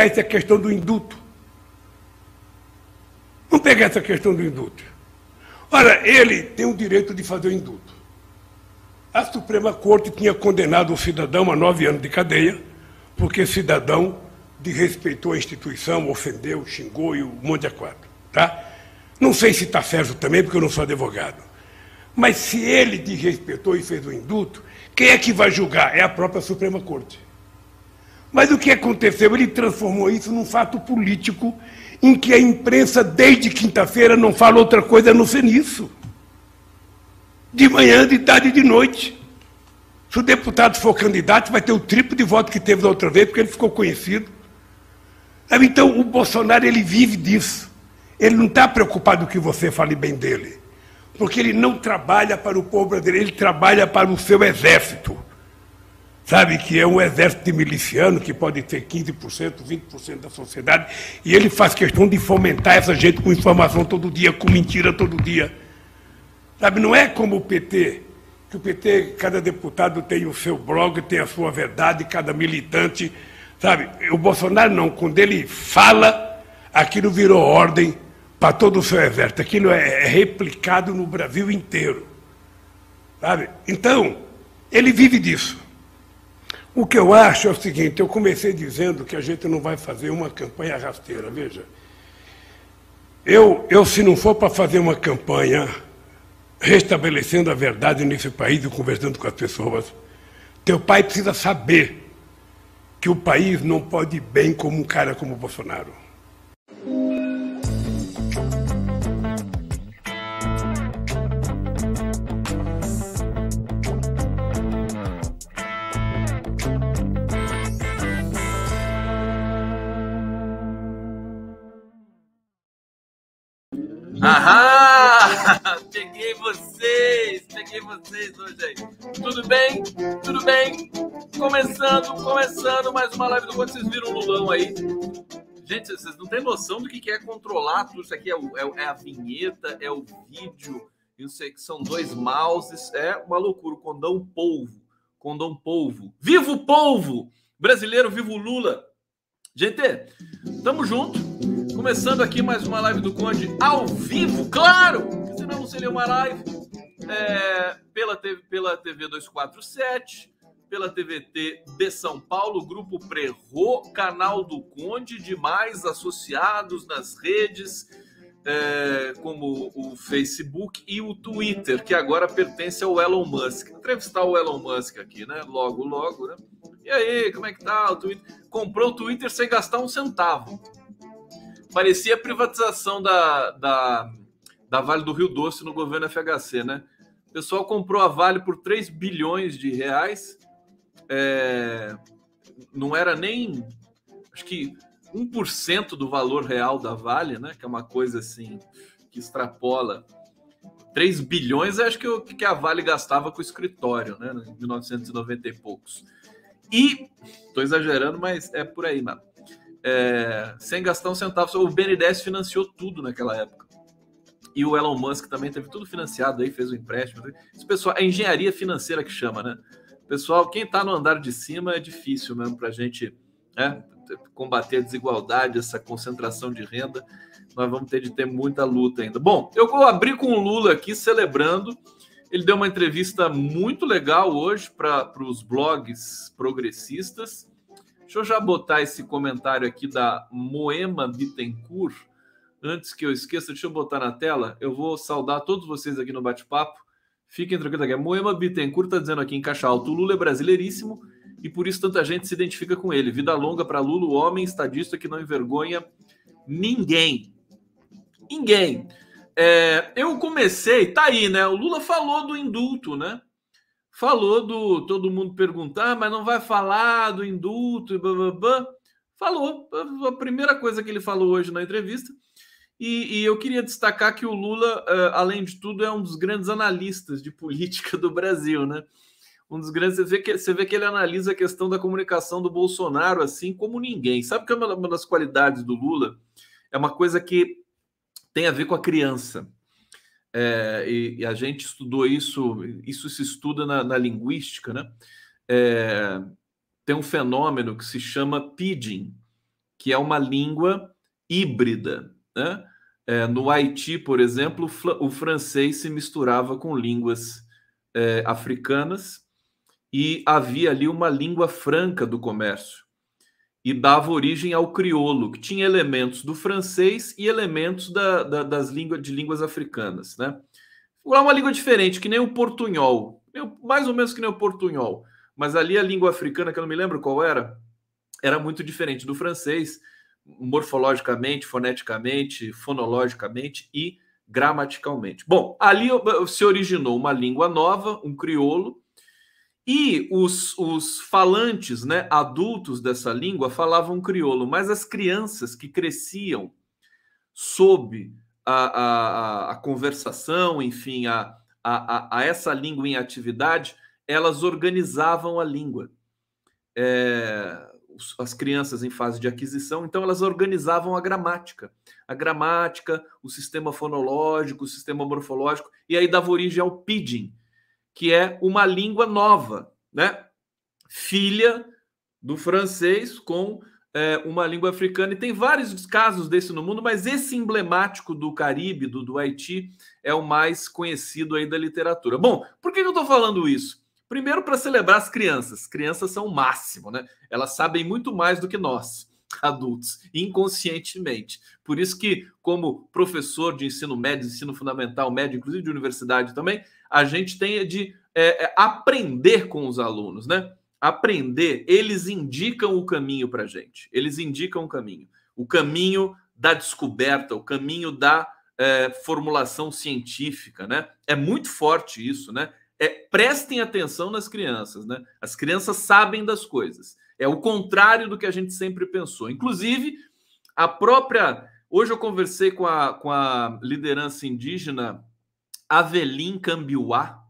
pegar essa questão do indulto. Vamos pegar essa questão do indulto. Ora, ele tem o direito de fazer o indulto. A Suprema Corte tinha condenado o cidadão a nove anos de cadeia, porque cidadão desrespeitou a instituição, ofendeu, xingou e o monte de quatro. Tá? Não sei se está certo também, porque eu não sou advogado. Mas se ele desrespeitou e fez o indulto, quem é que vai julgar? É a própria Suprema Corte. Mas o que aconteceu? Ele transformou isso num fato político em que a imprensa, desde quinta-feira, não fala outra coisa a não ser nisso. De manhã, de tarde e de noite. Se o deputado for candidato, vai ter o triplo de voto que teve da outra vez, porque ele ficou conhecido. Então, o Bolsonaro, ele vive disso. Ele não está preocupado que você fale bem dele. Porque ele não trabalha para o povo brasileiro, ele trabalha para o seu exército sabe, que é um exército de miliciano que pode ter 15%, 20% da sociedade, e ele faz questão de fomentar essa gente com informação todo dia, com mentira todo dia. Sabe, não é como o PT, que o PT, cada deputado tem o seu blog, tem a sua verdade, cada militante, sabe? O Bolsonaro não, quando ele fala, aquilo virou ordem para todo o seu exército, aquilo é, é replicado no Brasil inteiro, sabe? Então, ele vive disso. O que eu acho é o seguinte: eu comecei dizendo que a gente não vai fazer uma campanha rasteira. Veja, eu, eu se não for para fazer uma campanha restabelecendo a verdade nesse país e conversando com as pessoas, teu pai precisa saber que o país não pode ir bem como um cara como Bolsonaro. Aham! Peguei vocês! Peguei vocês hoje aí. Tudo bem? Tudo bem? Começando, começando mais uma live do quando vocês viram o Lulão aí. Gente, vocês não têm noção do que é controlar tudo. Isso aqui é, é, é a vinheta, é o vídeo. Eu sei que são dois mouses. É uma loucura. Condão polvo. Condão polvo. Vivo polvo! Brasileiro, vivo Lula! Gente, tamo junto. Começando aqui mais uma live do Conde ao vivo, claro! Senão não seria uma live. É, pela, TV, pela TV 247, pela TVT de São Paulo, Grupo Prerro, canal do Conde, demais associados nas redes, é, como o Facebook e o Twitter, que agora pertence ao Elon Musk. Entrevistar o Elon Musk aqui, né? Logo, logo, né? E aí, como é que tá o Twitter? Comprou o Twitter sem gastar um centavo. Parecia a privatização da, da, da Vale do Rio Doce no governo FHC, né? O pessoal comprou a Vale por 3 bilhões de reais. É, não era nem, acho que 1% do valor real da Vale, né? Que é uma coisa assim que extrapola 3 bilhões, acho que, que a Vale gastava com o escritório, né? Em 1990 e poucos. E, estou exagerando, mas é por aí, mano é, sem gastar um centavo. O BNDES financiou tudo naquela época. E o Elon Musk também teve tudo financiado aí, fez o um empréstimo. Isso, pessoal, é engenharia financeira que chama, né? Pessoal, quem está no andar de cima é difícil mesmo para a gente né, combater a desigualdade, essa concentração de renda. Nós vamos ter de ter muita luta ainda. Bom, eu vou abrir com o Lula aqui celebrando. Ele deu uma entrevista muito legal hoje para os blogs progressistas. Deixa eu já botar esse comentário aqui da Moema Bittencourt. Antes que eu esqueça, deixa eu botar na tela. Eu vou saudar todos vocês aqui no bate-papo. Fiquem tranquilos aqui. A Moema Bittencourt está dizendo aqui em caixa alto: o Lula é brasileiríssimo e por isso tanta gente se identifica com ele. Vida longa para Lula, o homem estadista que não envergonha ninguém. Ninguém. É, eu comecei, tá aí, né? O Lula falou do indulto, né? Falou do todo mundo perguntar, mas não vai falar do indulto e blá, blá, blá. Falou. A primeira coisa que ele falou hoje na entrevista. E, e eu queria destacar que o Lula, uh, além de tudo, é um dos grandes analistas de política do Brasil, né? Um dos grandes. Você vê, que, você vê que ele analisa a questão da comunicação do Bolsonaro assim como ninguém. Sabe que é uma, uma das qualidades do Lula? É uma coisa que tem a ver com a criança é, e, e, a gente estudou isso, isso se estuda na, na linguística, né? É, tem um fenômeno que se chama pidgin, que é uma língua híbrida. Né? É, no Haiti, por exemplo, o francês se misturava com línguas é, africanas e havia ali uma língua franca do comércio e dava origem ao crioulo, que tinha elementos do francês e elementos da, da, das línguas de línguas africanas, né? É uma língua diferente, que nem o portunhol, mais ou menos que nem o portunhol, mas ali a língua africana, que eu não me lembro qual era, era muito diferente do francês, morfologicamente, foneticamente, fonologicamente e gramaticalmente. Bom, ali se originou uma língua nova, um crioulo, e os, os falantes, né, adultos dessa língua, falavam crioulo, mas as crianças que cresciam sob a, a, a conversação, enfim, a, a, a, essa língua em atividade, elas organizavam a língua. É, as crianças em fase de aquisição, então elas organizavam a gramática. A gramática, o sistema fonológico, o sistema morfológico, e aí dava origem ao pidgin, que é uma língua nova, né? Filha do francês com é, uma língua africana. E tem vários casos desse no mundo, mas esse emblemático do Caribe, do, do Haiti, é o mais conhecido aí da literatura. Bom, por que eu estou falando isso? Primeiro, para celebrar as crianças. Crianças são o máximo, né? Elas sabem muito mais do que nós, adultos, inconscientemente. Por isso que, como professor de ensino médio, ensino fundamental, médio, inclusive de universidade também, a gente tem de é, é, aprender com os alunos, né? Aprender, eles indicam o caminho para gente. Eles indicam o caminho. O caminho da descoberta, o caminho da é, formulação científica, né? É muito forte isso, né? É, prestem atenção nas crianças, né? As crianças sabem das coisas. É o contrário do que a gente sempre pensou. Inclusive, a própria. Hoje eu conversei com a, com a liderança indígena Avelim Cambiuá,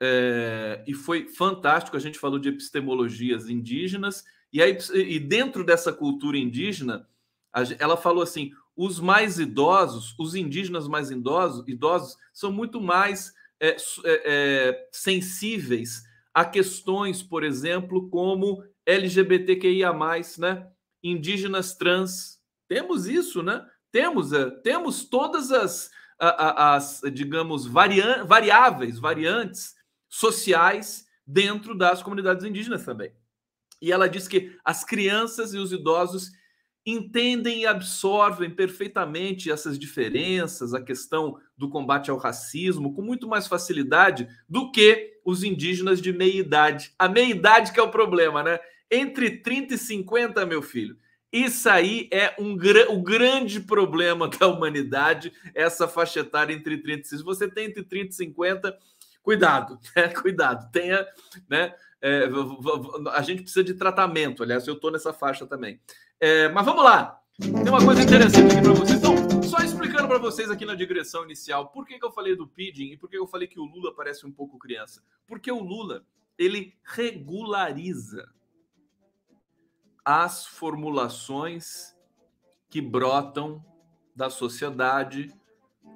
é, e foi fantástico. A gente falou de epistemologias indígenas, e, aí, e dentro dessa cultura indígena, ela falou assim: os mais idosos, os indígenas mais idosos, idosos são muito mais é, é, é, sensíveis a questões, por exemplo, como LGBTQIA, né? indígenas trans. Temos isso, né? Temos, é, temos todas as, as, digamos, variáveis, variantes sociais dentro das comunidades indígenas também. E ela diz que as crianças e os idosos entendem e absorvem perfeitamente essas diferenças, a questão do combate ao racismo, com muito mais facilidade do que os indígenas de meia idade. A meia idade que é o problema, né? Entre 30 e 50, meu filho. Isso aí é um o grande problema da humanidade, essa faixa etária entre 30 e 50. Se você tem entre 30 e 50, cuidado, né? Cuidado, tenha, né? É, a gente precisa de tratamento. Aliás, eu estou nessa faixa também. É, mas vamos lá. Tem uma coisa interessante aqui para vocês. Então, só explicando para vocês aqui na digressão inicial, por que, que eu falei do PIDIN e por que eu falei que o Lula parece um pouco criança? Porque o Lula ele regulariza as formulações que brotam da sociedade,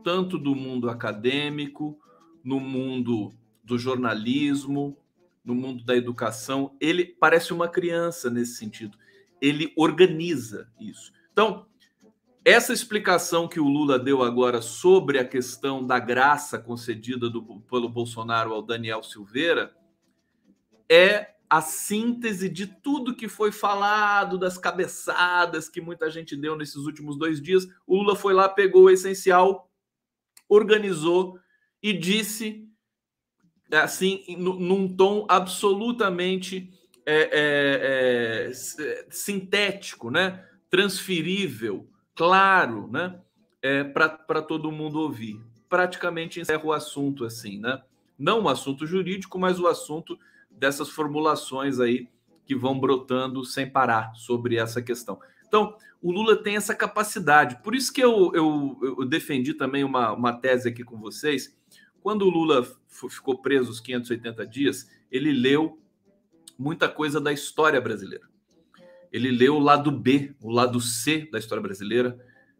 tanto do mundo acadêmico, no mundo do jornalismo, no mundo da educação. Ele parece uma criança nesse sentido. Ele organiza isso. Então, essa explicação que o Lula deu agora sobre a questão da graça concedida do, pelo Bolsonaro ao Daniel Silveira é a síntese de tudo que foi falado, das cabeçadas que muita gente deu nesses últimos dois dias. O Lula foi lá, pegou o essencial, organizou e disse, assim, num tom absolutamente é, é, é, sintético, né? transferível, claro, né? É, para todo mundo ouvir. Praticamente encerra o assunto assim, né? Não o assunto jurídico, mas o assunto dessas formulações aí que vão brotando sem parar sobre essa questão. Então, o Lula tem essa capacidade. Por isso que eu, eu, eu defendi também uma, uma tese aqui com vocês. Quando o Lula ficou preso os 580 dias, ele leu muita coisa da história brasileira. Ele leu o lado B, o lado C da história brasileira,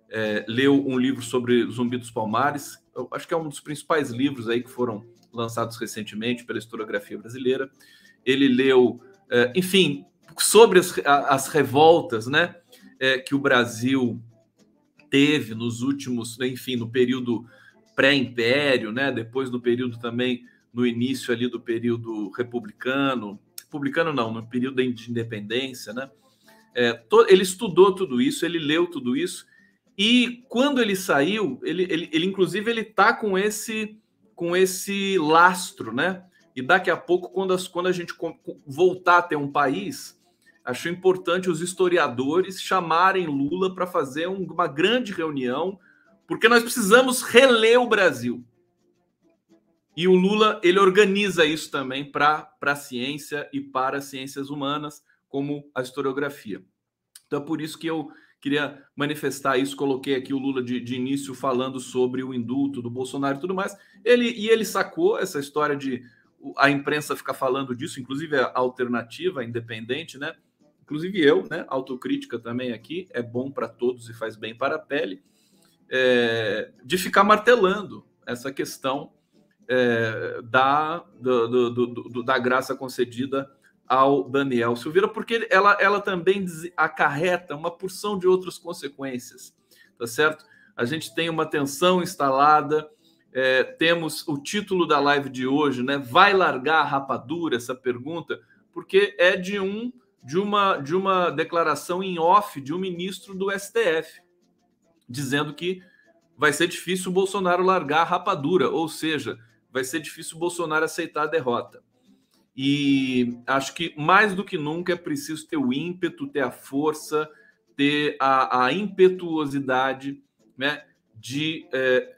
é, leu um livro sobre Zumbi dos Palmares, eu acho que é um dos principais livros aí que foram lançados recentemente pela historiografia brasileira. Ele leu, é, enfim, sobre as, as revoltas, né? é, que o Brasil teve nos últimos, enfim, no período pré-império, né? Depois no período também no início ali do período republicano, republicano não, no período de independência, né? É, to, ele estudou tudo isso, ele leu tudo isso e quando ele saiu, ele, ele, ele inclusive ele tá com esse com esse lastro, né? E daqui a pouco, quando, as, quando a gente voltar a ter um país, acho importante os historiadores chamarem Lula para fazer um, uma grande reunião, porque nós precisamos reler o Brasil. E o Lula ele organiza isso também para a ciência e para as ciências humanas, como a historiografia. Então é por isso que eu queria manifestar isso, coloquei aqui o Lula de, de início falando sobre o indulto do Bolsonaro e tudo mais. Ele, e ele sacou essa história de a imprensa ficar falando disso, inclusive a alternativa, a independente, né? Inclusive eu, né? Autocrítica também aqui, é bom para todos e faz bem para a pele, é, de ficar martelando essa questão é, da, do, do, do, da graça concedida ao Daniel Silveira, porque ela, ela também acarreta uma porção de outras consequências, tá certo? A gente tem uma tensão instalada, é, temos o título da live de hoje, né? Vai largar a rapadura? Essa pergunta, porque é de um de uma de uma declaração em off de um ministro do STF, dizendo que vai ser difícil o Bolsonaro largar a rapadura, ou seja, vai ser difícil o Bolsonaro aceitar a derrota. E acho que mais do que nunca é preciso ter o ímpeto, ter a força, ter a, a impetuosidade né, de. É...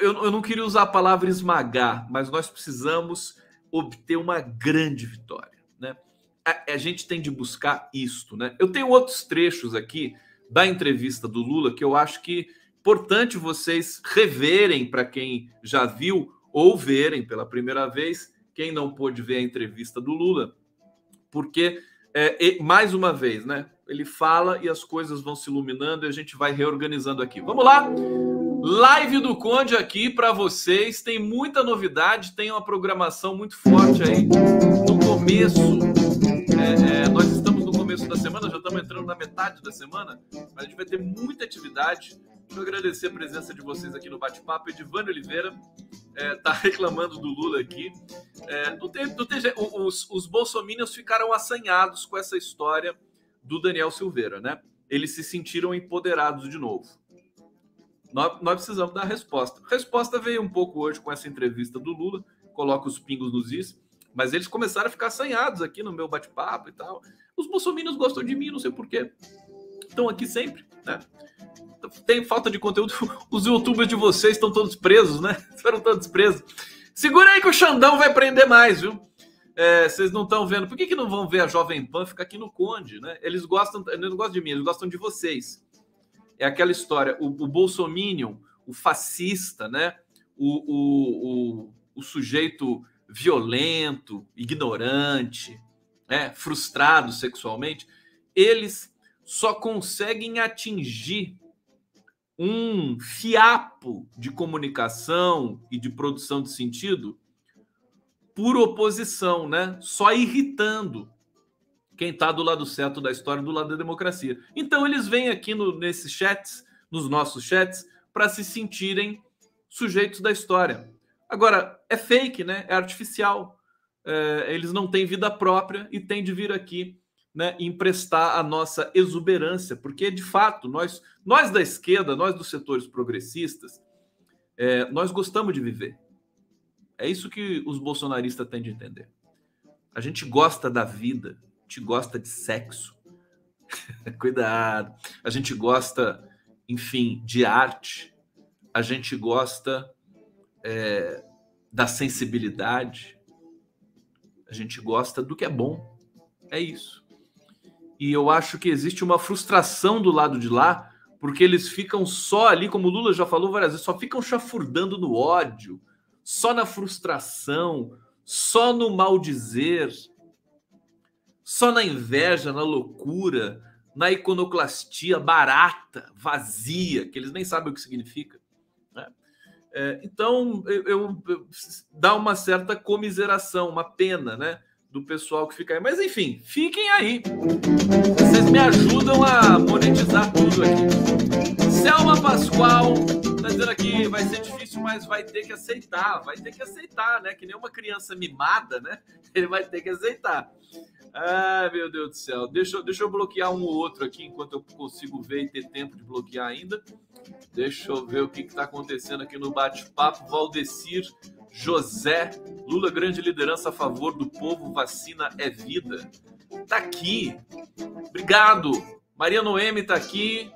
Eu, eu não queria usar a palavra esmagar, mas nós precisamos obter uma grande vitória. Né? A, a gente tem de buscar isto. Né? Eu tenho outros trechos aqui da entrevista do Lula que eu acho que é importante vocês reverem para quem já viu ou verem pela primeira vez, quem não pôde ver a entrevista do Lula, porque, é, mais uma vez, né? Ele fala e as coisas vão se iluminando e a gente vai reorganizando aqui. Vamos lá? Live do Conde aqui para vocês. Tem muita novidade, tem uma programação muito forte aí no começo. É, é, nós estamos no começo da semana, já estamos entrando na metade da semana, mas a gente vai ter muita atividade. Quero agradecer a presença de vocês aqui no bate-papo. Edivane Oliveira é, tá reclamando do Lula aqui. É, não tem, os, os bolsominions ficaram assanhados com essa história do Daniel Silveira, né? Eles se sentiram empoderados de novo. Nós, nós precisamos dar resposta. Resposta veio um pouco hoje com essa entrevista do Lula, coloca os pingos nos is, mas eles começaram a ficar assanhados aqui no meu bate-papo e tal. Os bolsominions gostam de mim, não sei porquê. Estão aqui sempre, né? Tem falta de conteúdo. Os youtubers de vocês estão todos presos, né? Foram todos presos. Segura aí que o Xandão vai prender mais, viu? É, vocês não estão vendo. Por que, que não vão ver a Jovem Pan ficar aqui no Conde, né? Eles gostam, eles não gostam de mim, eles gostam de vocês. É aquela história, o, o Bolsominion, o fascista, né? O, o, o, o sujeito violento, ignorante, né? frustrado sexualmente, eles só conseguem atingir um fiapo de comunicação e de produção de sentido por oposição, né? Só irritando quem está do lado certo da história, do lado da democracia. Então eles vêm aqui no, nesses chats, nos nossos chats, para se sentirem sujeitos da história. Agora, é fake, né? É artificial. É, eles não têm vida própria e têm de vir aqui né, emprestar a nossa exuberância, porque de fato nós, nós da esquerda, nós dos setores progressistas, é, nós gostamos de viver. É isso que os bolsonaristas têm de entender. A gente gosta da vida, a gente gosta de sexo. Cuidado. A gente gosta, enfim, de arte. A gente gosta é, da sensibilidade. A gente gosta do que é bom. É isso e eu acho que existe uma frustração do lado de lá, porque eles ficam só ali, como o Lula já falou várias vezes, só ficam chafurdando no ódio, só na frustração, só no mal dizer, só na inveja, na loucura, na iconoclastia barata, vazia, que eles nem sabem o que significa. Né? É, então, eu, eu, eu, dá uma certa comiseração, uma pena, né? Do pessoal que fica aí. Mas enfim, fiquem aí. Vocês me ajudam a monetizar tudo aqui. Selma Pascoal tá dizendo aqui, vai ser difícil, mas vai ter que aceitar. Vai ter que aceitar, né? Que nem uma criança mimada, né? Ele vai ter que aceitar. Ah, meu Deus do céu. Deixa, deixa eu bloquear um ou outro aqui enquanto eu consigo ver e ter tempo de bloquear ainda. Deixa eu ver o que está acontecendo aqui no bate-papo. Valdecir José, Lula, grande liderança a favor do povo, vacina é vida. Tá aqui. Obrigado. Maria Noemi tá aqui.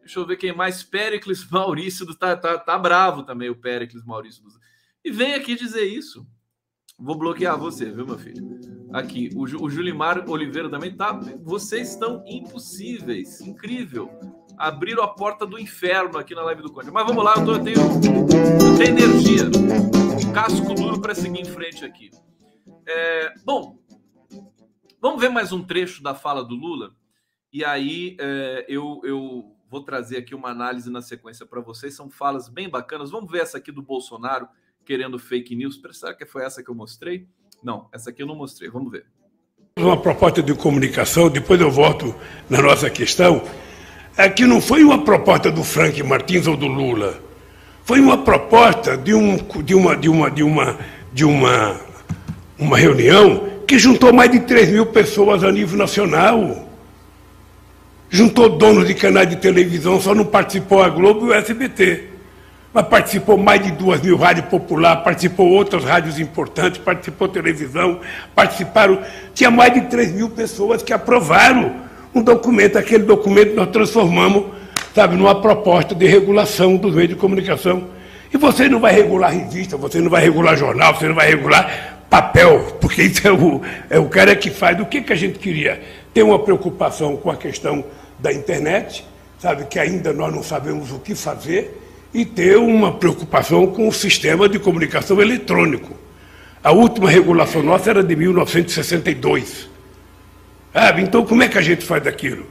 Deixa eu ver quem mais. Péricles Maurício do, tá, tá, tá bravo também, o Péricles Maurício. Do, e vem aqui dizer isso. Vou bloquear você, viu, meu filho? Aqui, o, o Julimar Oliveira também tá. Vocês estão impossíveis. Incrível. Abriram a porta do inferno aqui na live do Conde. Mas vamos lá, eu, tô, eu tenho, eu tenho energia. Casco duro para seguir em frente aqui. É, bom, vamos ver mais um trecho da fala do Lula. E aí é, eu, eu vou trazer aqui uma análise na sequência para vocês. São falas bem bacanas. Vamos ver essa aqui do Bolsonaro querendo fake news. Será que foi essa que eu mostrei? Não, essa aqui eu não mostrei. Vamos ver. Uma proposta de comunicação, depois eu volto na nossa questão. É que não foi uma proposta do Frank Martins ou do Lula. Foi uma proposta de, um, de, uma, de, uma, de, uma, de uma, uma reunião que juntou mais de 3 mil pessoas a nível nacional. Juntou donos de canais de televisão, só não participou a Globo e o SBT mas participou mais de duas mil rádios popular, participou outras rádios importantes, participou televisão, participaram. Tinha mais de 3 mil pessoas que aprovaram um documento. Aquele documento nós transformamos, sabe, numa proposta de regulação dos meios de comunicação. E você não vai regular revista, você não vai regular jornal, você não vai regular papel, porque isso é o, é o cara que faz. O que, que a gente queria? Ter uma preocupação com a questão da internet, sabe, que ainda nós não sabemos o que fazer e ter uma preocupação com o sistema de comunicação eletrônico. A última regulação nossa era de 1962. Sabe? Então, como é que a gente faz aquilo?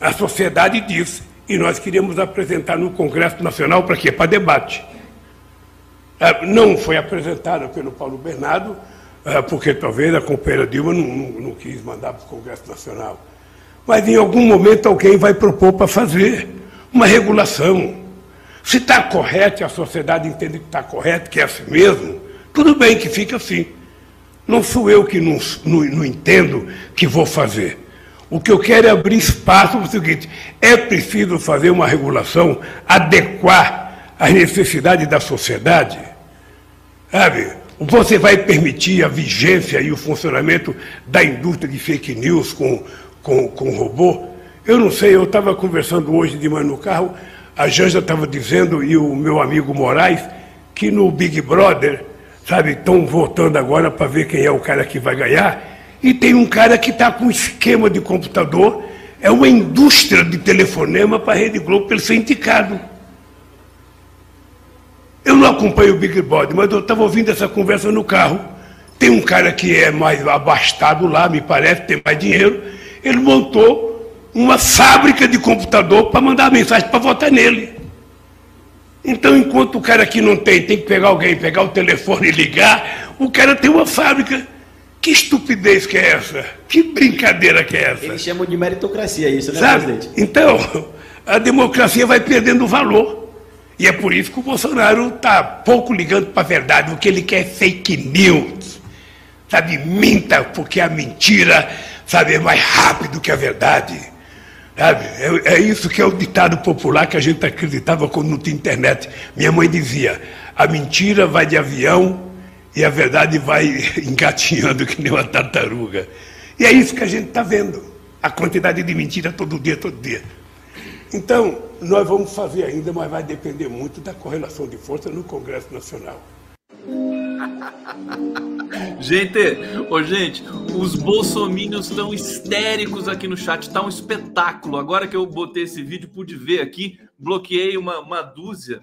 A sociedade disse, e nós queríamos apresentar no Congresso Nacional para quê? Para debate. Não foi apresentada pelo Paulo Bernardo, é, porque talvez a companheira Dilma não, não, não quis mandar para o Congresso Nacional. Mas em algum momento alguém vai propor para fazer uma regulação se está correto a sociedade entende que está correto, que é assim mesmo, tudo bem que fica assim. Não sou eu que não, não, não entendo que vou fazer. O que eu quero é abrir espaço para o seguinte: é preciso fazer uma regulação, adequar às necessidades da sociedade. Sabe? Você vai permitir a vigência e o funcionamento da indústria de fake news com, com, com robô? Eu não sei, eu estava conversando hoje de manhã no carro, a Janja estava dizendo, e o meu amigo Moraes, que no Big Brother, sabe, estão votando agora para ver quem é o cara que vai ganhar, e tem um cara que está com um esquema de computador, é uma indústria de telefonema para a Rede Globo para ele ser indicado. Eu não acompanho o Big Brother, mas eu estava ouvindo essa conversa no carro. Tem um cara que é mais abastado lá, me parece, tem mais dinheiro. Ele montou uma fábrica de computador para mandar mensagem para votar nele. Então, enquanto o cara aqui não tem, tem que pegar alguém, pegar o telefone e ligar, o cara tem uma fábrica. Que estupidez que é essa? Que brincadeira que é essa? Eles chamam de meritocracia isso, né, Sabe? presidente? Então, a democracia vai perdendo valor. E é por isso que o Bolsonaro está pouco ligando para a verdade. O que ele quer é fake news. Sabe, minta, porque a mentira, sabe, é mais rápido que a verdade. Sabe? É, é, isso que é o ditado popular que a gente acreditava quando não tinha internet. Minha mãe dizia: a mentira vai de avião e a verdade vai engatinhando que nem uma tartaruga. E é isso que a gente está vendo. A quantidade de mentira todo dia, todo dia. Então, nós vamos fazer ainda, mas vai depender muito da correlação de força no Congresso Nacional. Gente, ô gente, os bolsominions estão histéricos aqui no chat, tá um espetáculo. Agora que eu botei esse vídeo, pude ver aqui, bloqueei uma, uma dúzia.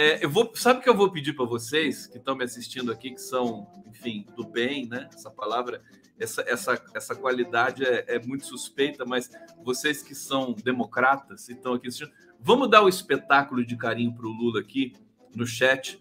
É, eu vou, sabe o que eu vou pedir para vocês que estão me assistindo aqui, que são, enfim, do bem, né? Essa palavra, essa, essa, essa qualidade é, é muito suspeita, mas vocês que são democratas e estão aqui assistindo, vamos dar o espetáculo de carinho para o Lula aqui no chat.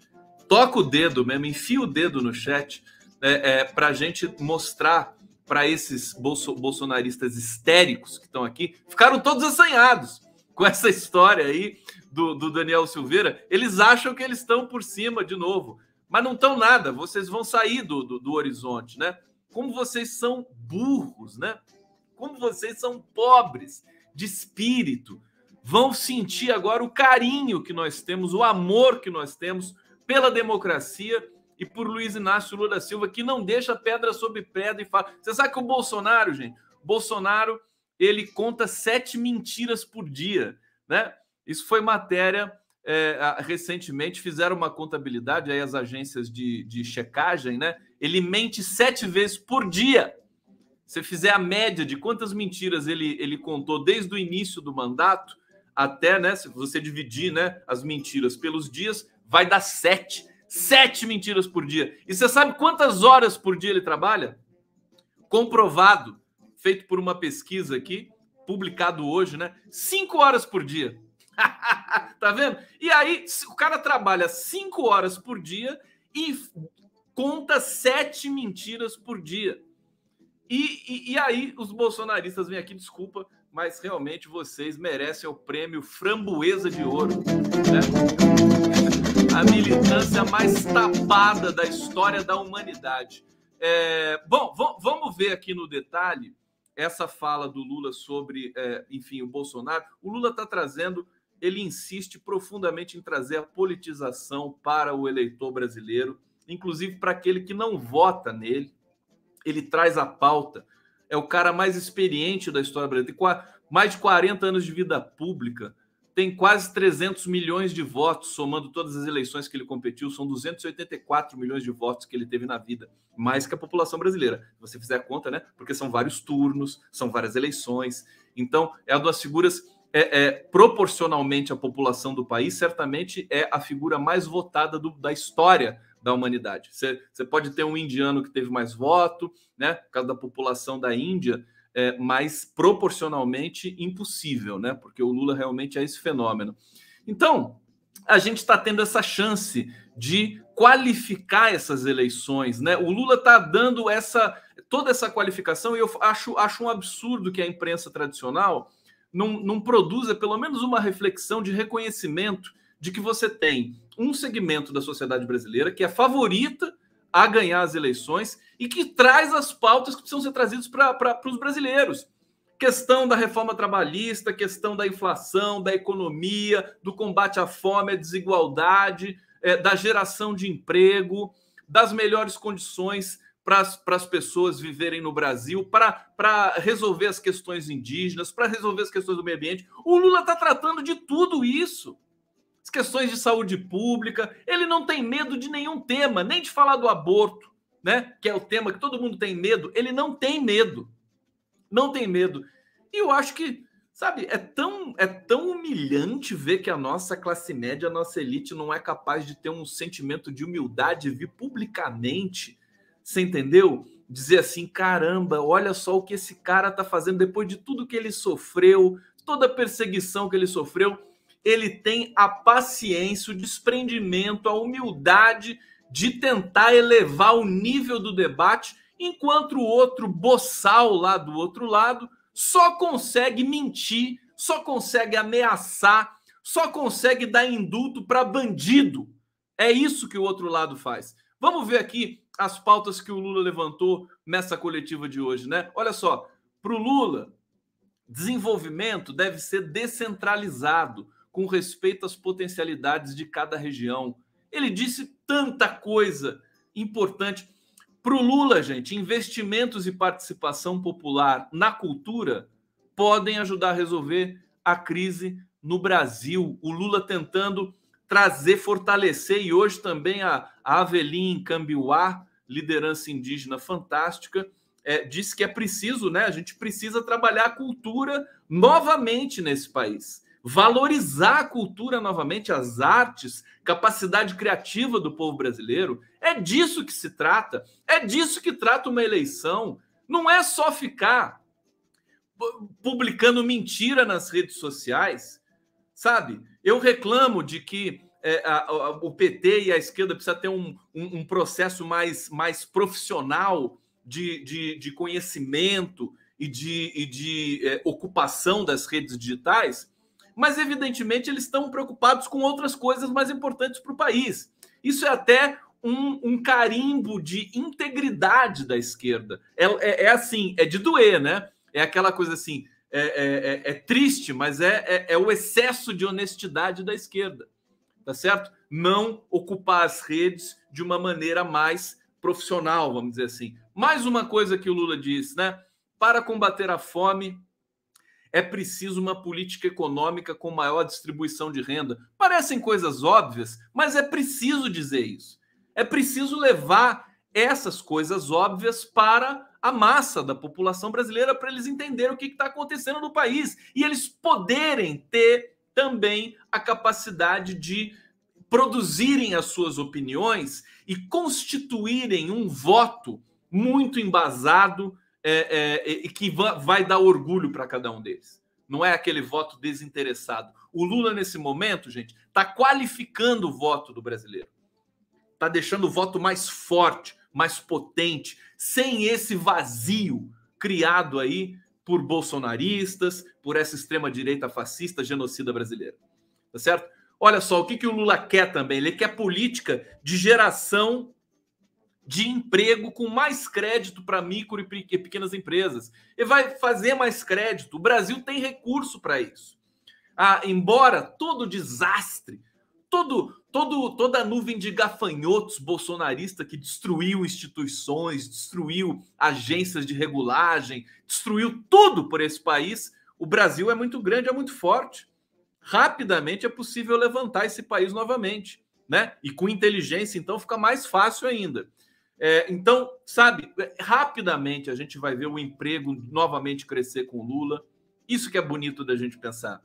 Toca o dedo mesmo, enfia o dedo no chat é, é, para a gente mostrar para esses bolso, bolsonaristas histéricos que estão aqui, ficaram todos assanhados com essa história aí do, do Daniel Silveira. Eles acham que eles estão por cima de novo, mas não estão nada. Vocês vão sair do, do, do horizonte, né? Como vocês são burros, né? Como vocês são pobres de espírito. Vão sentir agora o carinho que nós temos, o amor que nós temos pela democracia e por Luiz Inácio Lula da Silva, que não deixa pedra sobre pedra e fala. Você sabe que o Bolsonaro, gente, Bolsonaro, ele conta sete mentiras por dia, né? Isso foi matéria é, recentemente, fizeram uma contabilidade aí as agências de, de checagem, né? Ele mente sete vezes por dia. Se fizer a média de quantas mentiras ele, ele contou desde o início do mandato até, né? Se você dividir né, as mentiras pelos dias, vai dar sete. Sete mentiras por dia. E você sabe quantas horas por dia ele trabalha? Comprovado, feito por uma pesquisa aqui, publicado hoje, né? Cinco horas por dia. tá vendo? E aí, o cara trabalha cinco horas por dia e conta sete mentiras por dia. E, e, e, aí, os bolsonaristas vêm aqui, desculpa, mas realmente vocês merecem o prêmio Framboesa de Ouro. Né? a militância mais tapada da história da humanidade. É, bom, vamos ver aqui no detalhe essa fala do Lula sobre, é, enfim, o Bolsonaro. O Lula está trazendo, ele insiste profundamente em trazer a politização para o eleitor brasileiro, inclusive para aquele que não vota nele. Ele traz a pauta. É o cara mais experiente da história brasileira, tem mais de 40 anos de vida pública tem quase 300 milhões de votos, somando todas as eleições que ele competiu, são 284 milhões de votos que ele teve na vida, mais que a população brasileira. Se você fizer a conta, né? Porque são vários turnos, são várias eleições. Então, é uma das figuras, é, é, proporcionalmente à população do país, certamente é a figura mais votada do, da história da humanidade. Você, pode ter um indiano que teve mais voto, né? Por causa da população da Índia é, mas proporcionalmente impossível, né? Porque o Lula realmente é esse fenômeno. Então, a gente está tendo essa chance de qualificar essas eleições, né? O Lula está dando essa toda essa qualificação e eu acho, acho um absurdo que a imprensa tradicional não, não produza pelo menos uma reflexão de reconhecimento de que você tem um segmento da sociedade brasileira que é favorita a ganhar as eleições e que traz as pautas que precisam ser trazidas para os brasileiros. Questão da reforma trabalhista, questão da inflação, da economia, do combate à fome, à desigualdade, é, da geração de emprego, das melhores condições para as pessoas viverem no Brasil, para resolver as questões indígenas, para resolver as questões do meio ambiente. O Lula está tratando de tudo isso as questões de saúde pública. Ele não tem medo de nenhum tema, nem de falar do aborto, né? Que é o tema que todo mundo tem medo. Ele não tem medo. Não tem medo. E eu acho que, sabe, é tão, é tão humilhante ver que a nossa classe média, a nossa elite não é capaz de ter um sentimento de humildade e vir publicamente, você entendeu? Dizer assim, caramba, olha só o que esse cara tá fazendo depois de tudo que ele sofreu, toda a perseguição que ele sofreu ele tem a paciência, o desprendimento, a humildade de tentar elevar o nível do debate, enquanto o outro boçal lá do outro lado só consegue mentir, só consegue ameaçar, só consegue dar indulto para bandido. É isso que o outro lado faz. Vamos ver aqui as pautas que o Lula levantou nessa coletiva de hoje, né? Olha só, para o Lula, desenvolvimento deve ser descentralizado com respeito às potencialidades de cada região. Ele disse tanta coisa importante. Para o Lula, gente, investimentos e participação popular na cultura podem ajudar a resolver a crise no Brasil. O Lula tentando trazer, fortalecer, e hoje também a, a Avelim Cambiuá, liderança indígena fantástica, é, disse que é preciso, né? A gente precisa trabalhar a cultura novamente nesse país valorizar a cultura novamente, as artes, capacidade criativa do povo brasileiro. É disso que se trata. É disso que trata uma eleição. Não é só ficar publicando mentira nas redes sociais, sabe? Eu reclamo de que é, a, a, o PT e a esquerda precisa ter um, um, um processo mais, mais profissional de, de, de conhecimento e de, e de é, ocupação das redes digitais, mas evidentemente eles estão preocupados com outras coisas mais importantes para o país. Isso é até um, um, carimbo de integridade da esquerda. É, é, é, assim, é de doer, né? É aquela coisa assim, é, é, é, é triste, mas é, é, o excesso de honestidade da esquerda, tá certo? Não ocupar as redes de uma maneira mais profissional, vamos dizer assim. Mais uma coisa que o Lula disse, né? Para combater a fome, é preciso uma política econômica com maior distribuição de renda. Parecem coisas óbvias, mas é preciso dizer isso. É preciso levar essas coisas óbvias para a massa da população brasileira para eles entenderem o que está acontecendo no país e eles poderem ter também a capacidade de produzirem as suas opiniões e constituírem um voto muito embasado é, é, e que vai dar orgulho para cada um deles. Não é aquele voto desinteressado. O Lula, nesse momento, gente, está qualificando o voto do brasileiro está deixando o voto mais forte, mais potente, sem esse vazio criado aí por bolsonaristas, por essa extrema direita fascista genocida brasileira. Tá certo? Olha só, o que, que o Lula quer também? Ele quer política de geração de emprego com mais crédito para micro e pequenas empresas. Ele vai fazer mais crédito. O Brasil tem recurso para isso. Ah, embora todo desastre, todo, todo, toda a nuvem de gafanhotos bolsonarista que destruiu instituições, destruiu agências de regulagem, destruiu tudo por esse país. O Brasil é muito grande, é muito forte. Rapidamente é possível levantar esse país novamente, né? E com inteligência, então, fica mais fácil ainda. É, então, sabe, rapidamente a gente vai ver o emprego novamente crescer com Lula. Isso que é bonito da gente pensar.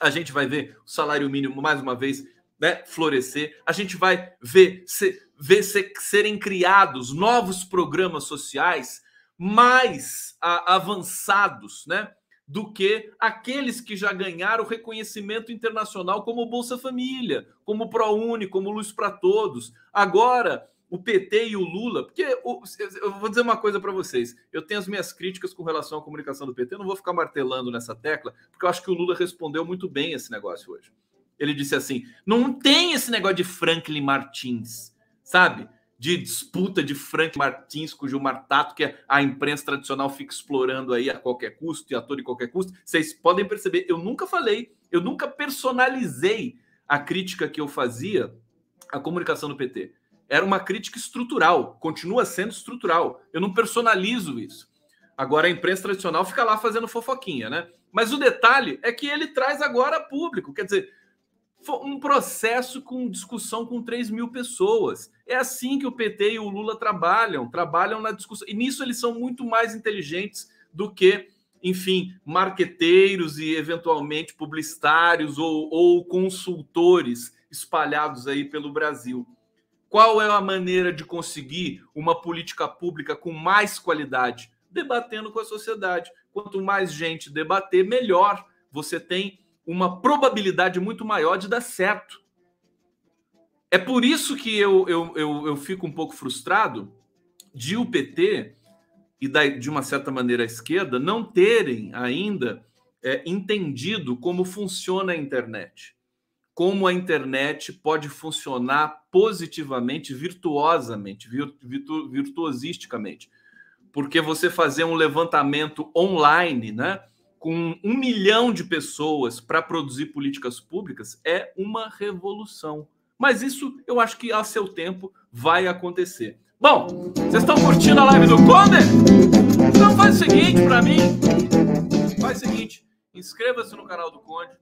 A gente vai ver o salário mínimo mais uma vez né, florescer, a gente vai ver, ver se, serem criados novos programas sociais mais a, avançados né, do que aqueles que já ganharam reconhecimento internacional, como Bolsa Família, como ProUni, como Luz para Todos. Agora, o PT e o Lula, porque o, eu vou dizer uma coisa para vocês, eu tenho as minhas críticas com relação à comunicação do PT, não vou ficar martelando nessa tecla, porque eu acho que o Lula respondeu muito bem esse negócio hoje. Ele disse assim: não tem esse negócio de Franklin Martins, sabe? De disputa de Franklin Martins com Gilmar Tato, que a imprensa tradicional fica explorando aí a qualquer custo e a todo e qualquer custo. Vocês podem perceber, eu nunca falei, eu nunca personalizei a crítica que eu fazia à comunicação do PT. Era uma crítica estrutural, continua sendo estrutural. Eu não personalizo isso. Agora a imprensa tradicional fica lá fazendo fofoquinha, né? Mas o detalhe é que ele traz agora público. Quer dizer, um processo com discussão com 3 mil pessoas. É assim que o PT e o Lula trabalham, trabalham na discussão. E nisso eles são muito mais inteligentes do que, enfim, marqueteiros e eventualmente publicitários ou, ou consultores espalhados aí pelo Brasil. Qual é a maneira de conseguir uma política pública com mais qualidade? Debatendo com a sociedade. Quanto mais gente debater, melhor você tem uma probabilidade muito maior de dar certo. É por isso que eu, eu, eu, eu fico um pouco frustrado de o PT e da, de uma certa maneira a esquerda não terem ainda é, entendido como funciona a internet. Como a internet pode funcionar positivamente, virtuosamente, virtu, virtuosisticamente. Porque você fazer um levantamento online, né? Com um milhão de pessoas para produzir políticas públicas é uma revolução. Mas isso eu acho que a seu tempo vai acontecer. Bom, vocês estão curtindo a live do Conde? Então faz o seguinte para mim. Faz o seguinte, inscreva-se no canal do Conde,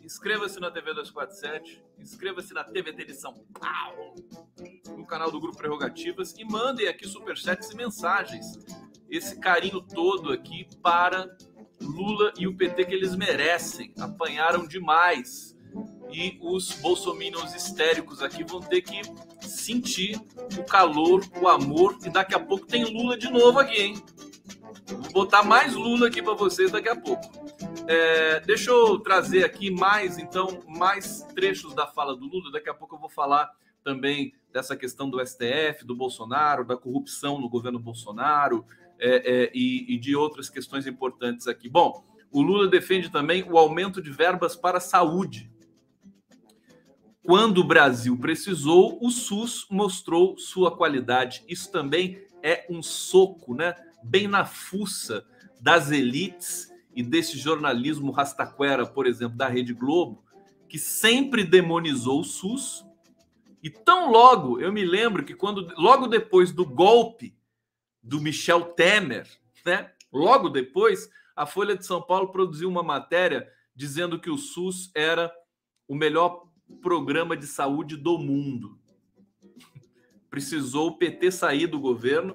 inscreva-se na TV 247, inscreva-se na TVT de São Paulo, no canal do Grupo Prerrogativas e mandem aqui superchats e mensagens. Esse carinho todo aqui para Lula e o PT que eles merecem. Apanharam demais. E os bolsominions histéricos aqui vão ter que sentir o calor, o amor. E daqui a pouco tem Lula de novo aqui, hein? Vou botar mais Lula aqui para vocês daqui a pouco. É, deixa eu trazer aqui mais, então, mais trechos da fala do Lula. Daqui a pouco eu vou falar também dessa questão do STF, do Bolsonaro, da corrupção no governo Bolsonaro é, é, e, e de outras questões importantes aqui. Bom, o Lula defende também o aumento de verbas para a saúde. Quando o Brasil precisou, o SUS mostrou sua qualidade. Isso também é um soco, né? Bem na fuça das elites e desse jornalismo rastaquera, por exemplo, da Rede Globo, que sempre demonizou o SUS. E tão logo, eu me lembro que quando logo depois do golpe do Michel Temer, né? Logo depois, a Folha de São Paulo produziu uma matéria dizendo que o SUS era o melhor programa de saúde do mundo. Precisou o PT sair do governo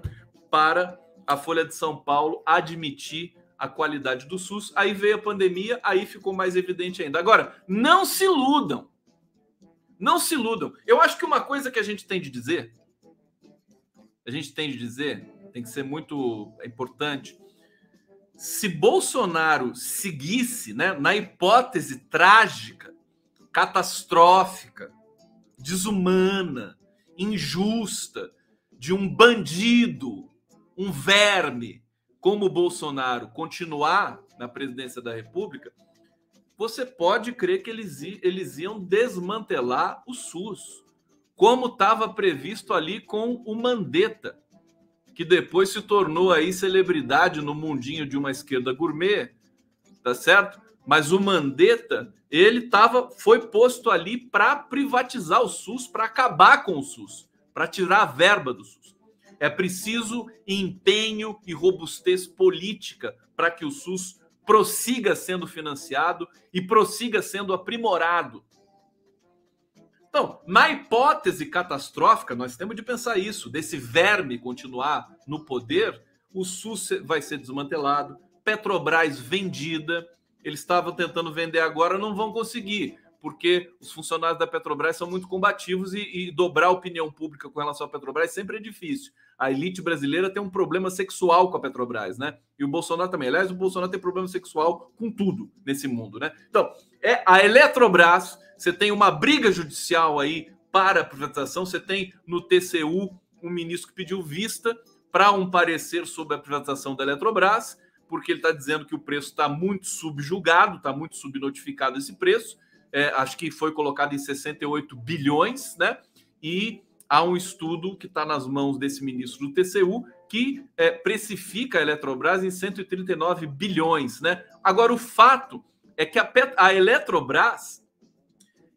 para a Folha de São Paulo admitir a qualidade do SUS. Aí veio a pandemia, aí ficou mais evidente ainda. Agora, não se iludam. Não se iludam. Eu acho que uma coisa que a gente tem de dizer, a gente tem de dizer, tem que ser muito importante. Se Bolsonaro seguisse, né, na hipótese trágica, catastrófica, desumana, injusta de um bandido, um verme, como Bolsonaro continuar na presidência da República, você pode crer que eles, eles iam desmantelar o SUS, como estava previsto ali com o Mandetta, que depois se tornou aí celebridade no mundinho de uma esquerda gourmet, tá certo? Mas o Mandetta, ele tava, foi posto ali para privatizar o SUS, para acabar com o SUS, para tirar a verba do SUS. É preciso empenho e robustez política para que o SUS prossiga sendo financiado e prossiga sendo aprimorado. Então, na hipótese catastrófica, nós temos de pensar isso: desse verme continuar no poder, o SUS vai ser desmantelado, Petrobras vendida. Eles estavam tentando vender agora, não vão conseguir porque os funcionários da Petrobras são muito combativos e, e, dobrar a opinião pública com relação à Petrobras sempre é difícil. A elite brasileira tem um problema sexual com a Petrobras, né? E o Bolsonaro também. Aliás, o Bolsonaro tem problema sexual com tudo nesse mundo, né? Então, é a Eletrobras, você tem uma briga judicial aí para a privatização, você tem no TCU um ministro que pediu vista para um parecer sobre a privatização da Eletrobras, porque ele está dizendo que o preço está muito subjugado, está muito subnotificado esse preço, é, acho que foi colocado em 68 bilhões, né? E há um estudo que está nas mãos desse ministro do TCU que é, precifica a Eletrobras em 139 bilhões, né? Agora, o fato é que a, Pet a Eletrobras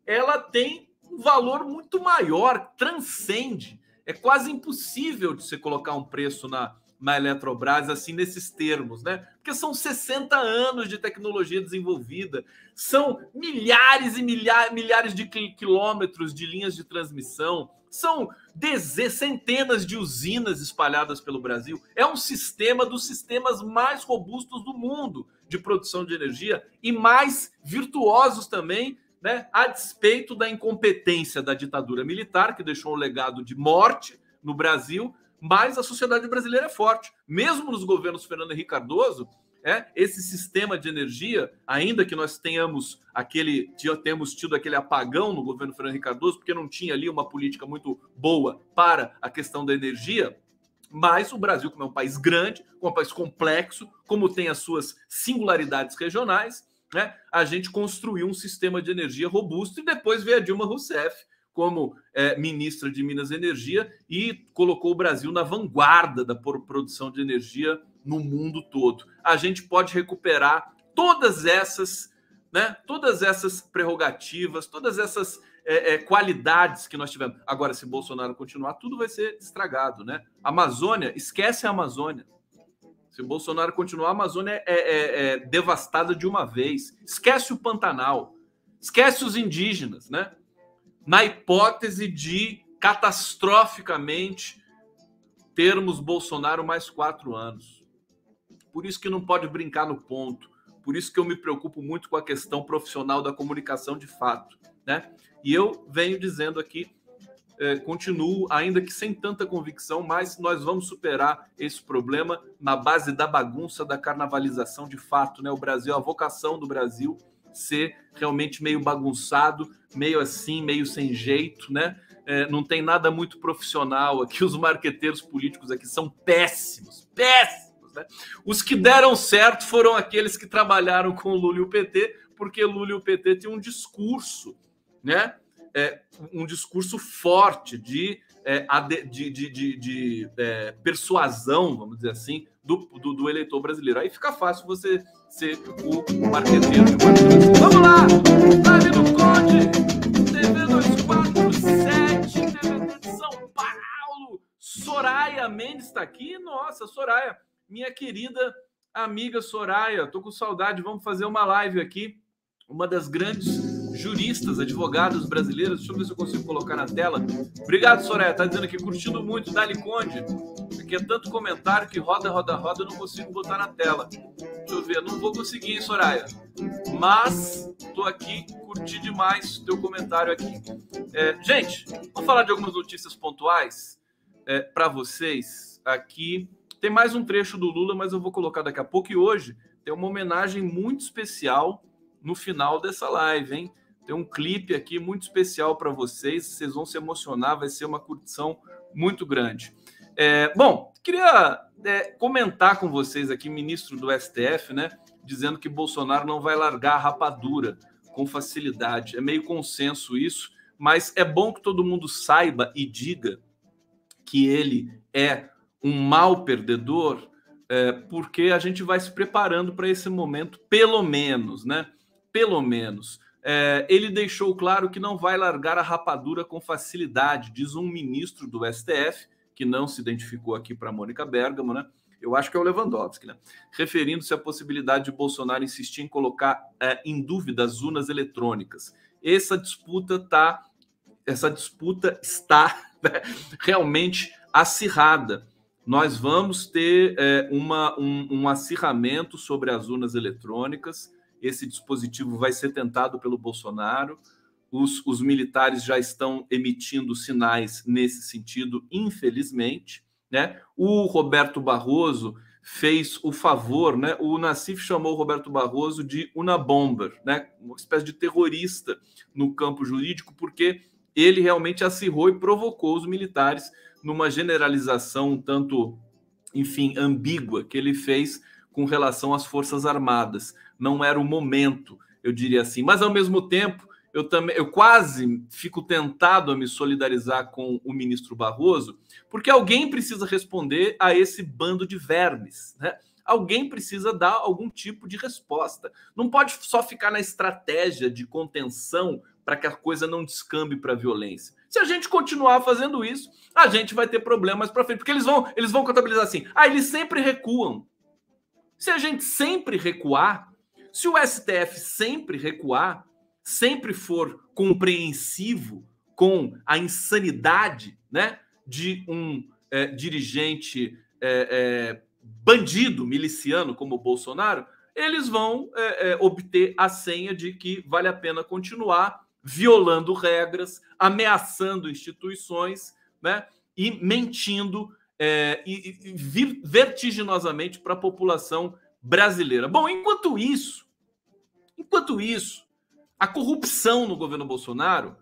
ela tem um valor muito maior, transcende. É quase impossível de você colocar um preço na, na Eletrobras, assim, nesses termos, né? Porque são 60 anos de tecnologia desenvolvida, são milhares e milhares, milhares de quilômetros de linhas de transmissão, são dezenas, centenas de usinas espalhadas pelo Brasil. É um sistema dos sistemas mais robustos do mundo de produção de energia e mais virtuosos também, né? A despeito da incompetência da ditadura militar, que deixou um legado de morte no Brasil mas a sociedade brasileira é forte. Mesmo nos governos Fernando Henrique Cardoso, é, esse sistema de energia, ainda que nós tenhamos aquele, temos tido aquele apagão no governo Fernando Henrique Cardoso, porque não tinha ali uma política muito boa para a questão da energia, mas o Brasil, como é um país grande, como é um país complexo, como tem as suas singularidades regionais, né, a gente construiu um sistema de energia robusto e depois veio a Dilma Rousseff como é, ministra de Minas e Energia e colocou o Brasil na vanguarda da produção de energia no mundo todo. A gente pode recuperar todas essas, né, todas essas prerrogativas, todas essas é, é, qualidades que nós tivemos. Agora, se Bolsonaro continuar, tudo vai ser estragado, né? Amazônia, esquece a Amazônia. Se Bolsonaro continuar, a Amazônia é, é, é devastada de uma vez. Esquece o Pantanal, esquece os indígenas, né? na hipótese de catastroficamente termos Bolsonaro mais quatro anos. Por isso que não pode brincar no ponto. Por isso que eu me preocupo muito com a questão profissional da comunicação de fato, né? E eu venho dizendo aqui, eh, continuo, ainda que sem tanta convicção, mas nós vamos superar esse problema na base da bagunça, da carnavalização de fato, né? O Brasil, a vocação do Brasil ser realmente meio bagunçado, meio assim, meio sem jeito, né? é, não tem nada muito profissional aqui. Os marqueteiros políticos aqui são péssimos, péssimos. Né? Os que deram certo foram aqueles que trabalharam com o Lula e o PT, porque Lula e o PT têm um discurso, né? É, um discurso forte de, é, de, de, de, de é, persuasão, vamos dizer assim, do, do, do, eleitor brasileiro. Aí fica fácil você ser o marqueteiro de Vamos lá! Live no Conde! TV 247, TV de São Paulo! Soraya Mendes está aqui. Nossa, Soraya, minha querida amiga Soraya, tô com saudade. Vamos fazer uma live aqui. Uma das grandes juristas, advogados brasileiros. Deixa eu ver se eu consigo colocar na tela. Obrigado, Soraya. Tá dizendo aqui, curtindo muito, Dali Conde. Aqui é tanto comentário que roda, roda, roda, eu não consigo botar na tela. Deixa eu ver, não vou conseguir, Soraya. Mas tô aqui, curti demais teu comentário aqui. É, gente, vou falar de algumas notícias pontuais é, para vocês aqui. Tem mais um trecho do Lula, mas eu vou colocar daqui a pouco. E hoje tem uma homenagem muito especial no final dessa live, hein? Tem um clipe aqui muito especial para vocês. Vocês vão se emocionar, vai ser uma curtição muito grande. É, bom, queria é, comentar com vocês aqui, ministro do STF, né? Dizendo que Bolsonaro não vai largar a rapadura com facilidade. É meio consenso isso, mas é bom que todo mundo saiba e diga que ele é um mal perdedor, é, porque a gente vai se preparando para esse momento, pelo menos, né? Pelo menos. É, ele deixou claro que não vai largar a rapadura com facilidade, diz um ministro do STF, que não se identificou aqui para Mônica Bergamo, né? Eu acho que é o Lewandowski, né? Referindo-se à possibilidade de Bolsonaro insistir em colocar é, em dúvida as urnas eletrônicas. Essa disputa tá, essa disputa está né, realmente acirrada. Nós vamos ter é, uma, um, um acirramento sobre as urnas eletrônicas esse dispositivo vai ser tentado pelo Bolsonaro. Os, os militares já estão emitindo sinais nesse sentido, infelizmente. Né? O Roberto Barroso fez o favor, né? O Nassif chamou o Roberto Barroso de Unabomber, né? Uma espécie de terrorista no campo jurídico, porque ele realmente acirrou e provocou os militares numa generalização tanto, enfim, ambígua que ele fez com relação às Forças Armadas não era o momento, eu diria assim. Mas ao mesmo tempo, eu também eu quase fico tentado a me solidarizar com o ministro Barroso, porque alguém precisa responder a esse bando de vermes, né? Alguém precisa dar algum tipo de resposta. Não pode só ficar na estratégia de contenção para que a coisa não descambe para violência. Se a gente continuar fazendo isso, a gente vai ter problemas para frente, porque eles vão, eles vão contabilizar assim: "Ah, eles sempre recuam". Se a gente sempre recuar, se o STF sempre recuar, sempre for compreensivo com a insanidade né, de um é, dirigente é, é, bandido miliciano como o Bolsonaro, eles vão obter a senha de que vale a pena continuar violando regras, ameaçando instituições né, e mentindo é, e, e vertiginosamente para a população brasileira. Bom, enquanto isso, Enquanto isso, a corrupção no governo Bolsonaro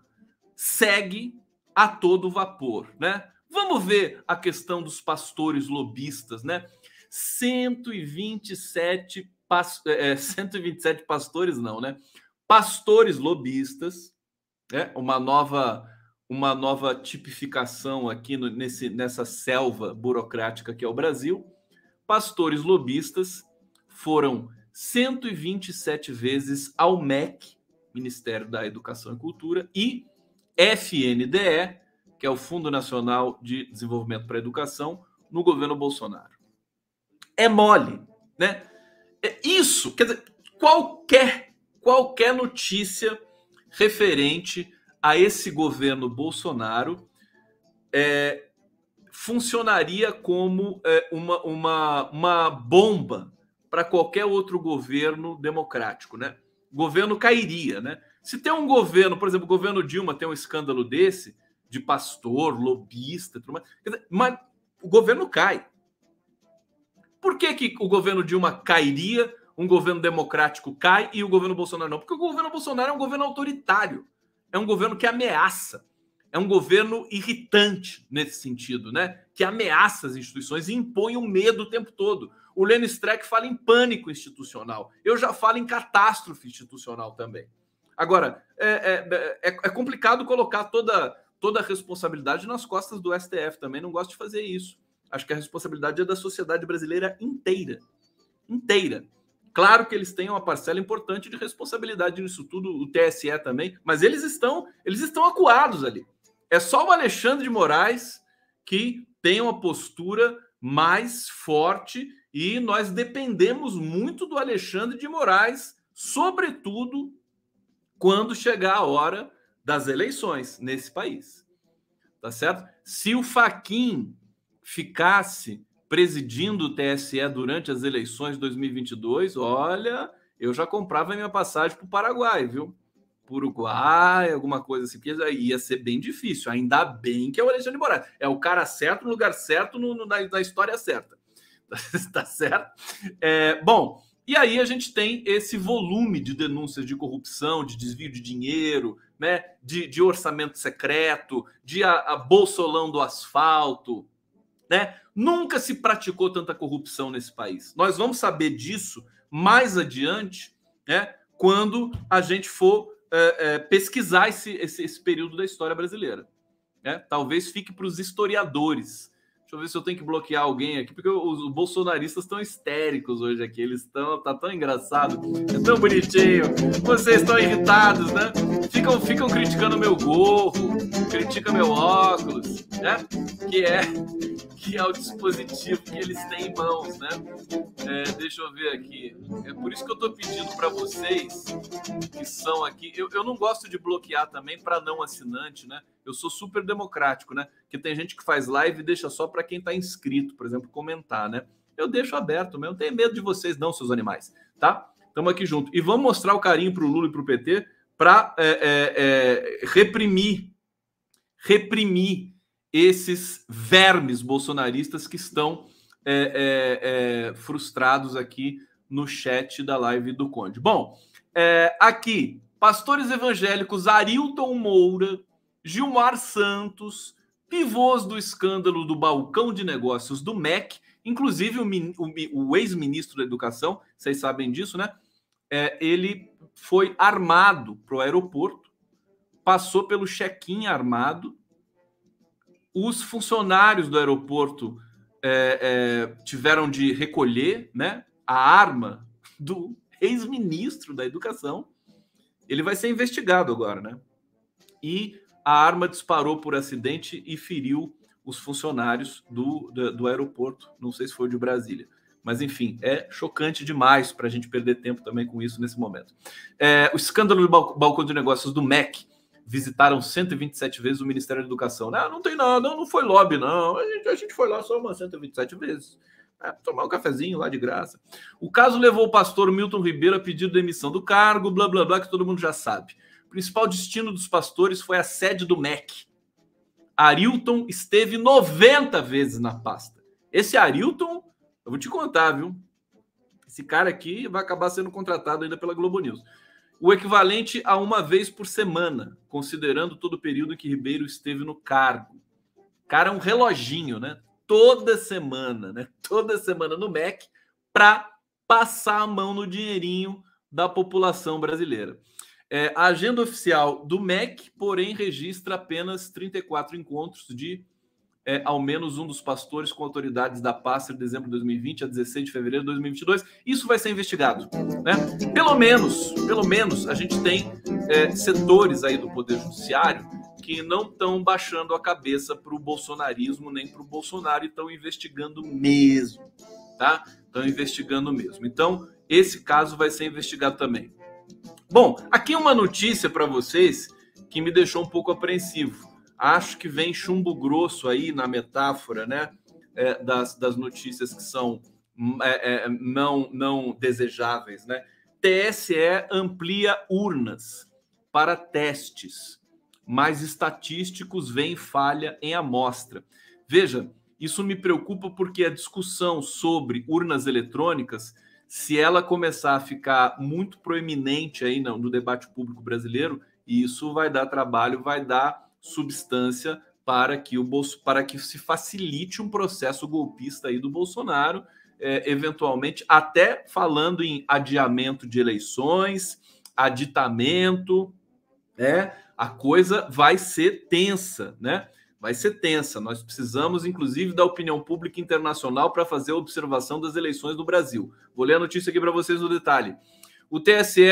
segue a todo vapor, né? Vamos ver a questão dos pastores lobistas, né? 127, past é, 127 pastores não, né? Pastores lobistas, né? Uma nova uma nova tipificação aqui no, nesse, nessa selva burocrática que é o Brasil. Pastores lobistas foram 127 vezes ao MEC, Ministério da Educação e Cultura, e FNDE, que é o Fundo Nacional de Desenvolvimento para a Educação, no governo Bolsonaro. É mole, né? É isso, quer dizer, qualquer qualquer notícia referente a esse governo Bolsonaro é, funcionaria como é, uma, uma, uma bomba para qualquer outro governo democrático, né? O governo cairia, né? Se tem um governo, por exemplo, o governo Dilma tem um escândalo desse, de pastor, lobista, tudo mais, dizer, mas o governo cai. Por que, que o governo Dilma cairia, um governo democrático cai e o governo Bolsonaro não? Porque o governo Bolsonaro é um governo autoritário, é um governo que ameaça, é um governo irritante nesse sentido, né? Que ameaça as instituições e impõe o medo o tempo todo. O Lênin Streck fala em pânico institucional. Eu já falo em catástrofe institucional também. Agora, é, é, é, é complicado colocar toda, toda a responsabilidade nas costas do STF também. Não gosto de fazer isso. Acho que a responsabilidade é da sociedade brasileira inteira. Inteira. Claro que eles têm uma parcela importante de responsabilidade nisso tudo, o TSE também, mas eles estão, eles estão acuados ali. É só o Alexandre de Moraes que tem uma postura mais forte e nós dependemos muito do Alexandre de Moraes, sobretudo quando chegar a hora das eleições nesse país. Tá certo? Se o Faquin ficasse presidindo o TSE durante as eleições de 2022, olha, eu já comprava minha passagem para o Paraguai, viu? Uruguai, alguma coisa assim, porque ia ser bem difícil. Ainda bem que é o Alexandre Moraes. É o cara certo, no lugar certo, no, no, na, na, história certa. tá certo? É, bom, e aí a gente tem esse volume de denúncias de corrupção, de desvio de dinheiro, né, de, de orçamento secreto, de a, a bolsolão do asfalto, né? Nunca se praticou tanta corrupção nesse país. Nós vamos saber disso mais adiante, né? Quando a gente for é, é, pesquisar esse, esse, esse, período da história brasileira. Né? Talvez fique para os historiadores. Deixa eu ver se eu tenho que bloquear alguém aqui, porque os, bolsonaristas estão histéricos hoje aqui. Eles estão. Tá tão engraçado. É tão bonitinho. Vocês estão irritados, né? Ficam, ficam criticando meu gorro, criticam meu óculos, né? Que é que é o dispositivo que eles têm em mãos, né? É, deixa eu ver aqui. É por isso que eu estou pedindo para vocês que são aqui. Eu, eu não gosto de bloquear também para não assinante, né? Eu sou super democrático, né? Que tem gente que faz live e deixa só para quem está inscrito, por exemplo, comentar, né? Eu deixo aberto mesmo. Não tenho medo de vocês, não, seus animais, tá? Estamos aqui junto. E vamos mostrar o carinho para o Lula e para o PT para é, é, é, reprimir, reprimir esses vermes bolsonaristas que estão é, é, é, frustrados aqui no chat da live do Conde. Bom, aqui, pastores evangélicos Arilton Moura, Gilmar Santos, pivôs do escândalo do balcão de negócios do MEC, inclusive o, o, o ex-ministro da Educação, vocês sabem disso, né? É, ele foi armado para o aeroporto, passou pelo check-in armado os funcionários do aeroporto é, é, tiveram de recolher né, a arma do ex-ministro da Educação. Ele vai ser investigado agora, né? E a arma disparou por acidente e feriu os funcionários do, do, do aeroporto. Não sei se foi de Brasília. Mas, enfim, é chocante demais para a gente perder tempo também com isso nesse momento. É, o escândalo do balcão de negócios do MEC visitaram 127 vezes o Ministério da Educação. Não, não tem nada, não, não foi lobby, não. A gente, a gente foi lá só umas 127 vezes. É, tomar um cafezinho lá de graça. O caso levou o pastor Milton Ribeiro a pedir demissão do cargo, blá blá blá, que todo mundo já sabe. Principal destino dos pastores foi a sede do MEC. Arilton esteve 90 vezes na pasta. Esse Arilton, eu vou te contar, viu? Esse cara aqui vai acabar sendo contratado ainda pela Globo News o equivalente a uma vez por semana, considerando todo o período que Ribeiro esteve no cargo. Cara, é um reloginho, né? Toda semana, né? Toda semana no MEC para passar a mão no dinheirinho da população brasileira. É, a agenda oficial do MEC, porém, registra apenas 34 encontros de é, ao menos um dos pastores com autoridades da pasta de dezembro de 2020 a 16 de fevereiro de 2022. Isso vai ser investigado, né? Pelo menos, pelo menos, a gente tem é, setores aí do poder judiciário que não estão baixando a cabeça para o bolsonarismo nem para o Bolsonaro e estão investigando mesmo, tá? Estão investigando mesmo. Então, esse caso vai ser investigado também. Bom, aqui uma notícia para vocês que me deixou um pouco apreensivo acho que vem chumbo grosso aí na metáfora, né? É, das, das notícias que são é, é, não, não desejáveis, né? TSE amplia urnas para testes, mas estatísticos veem falha em amostra. Veja, isso me preocupa porque a discussão sobre urnas eletrônicas, se ela começar a ficar muito proeminente aí no, no debate público brasileiro, isso vai dar trabalho, vai dar substância para que o Bolso, para que se facilite um processo golpista aí do Bolsonaro, é, eventualmente até falando em adiamento de eleições, aditamento, né? A coisa vai ser tensa, né? Vai ser tensa. Nós precisamos, inclusive, da opinião pública internacional para fazer a observação das eleições do Brasil. Vou ler a notícia aqui para vocês no detalhe. O TSE,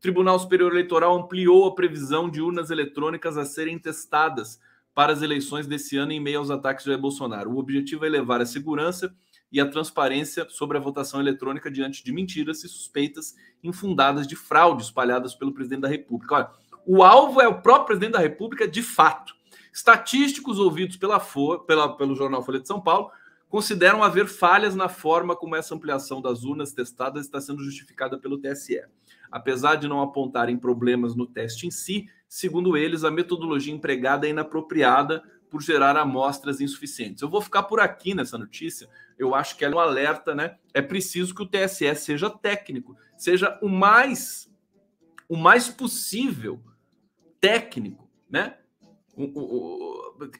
Tribunal Superior Eleitoral, ampliou a previsão de urnas eletrônicas a serem testadas para as eleições desse ano em meio aos ataques Jair Bolsonaro. O objetivo é elevar a segurança e a transparência sobre a votação eletrônica diante de mentiras e suspeitas infundadas de fraude espalhadas pelo presidente da República. Olha, o alvo é o próprio presidente da República de fato. Estatísticos ouvidos pela, pela, pelo jornal Folha de São Paulo consideram haver falhas na forma como essa ampliação das urnas testadas está sendo justificada pelo TSE. Apesar de não apontarem problemas no teste em si, segundo eles, a metodologia empregada é inapropriada por gerar amostras insuficientes. Eu vou ficar por aqui nessa notícia. Eu acho que ela é um alerta, né? É preciso que o TSE seja técnico, seja o mais o mais possível técnico, né?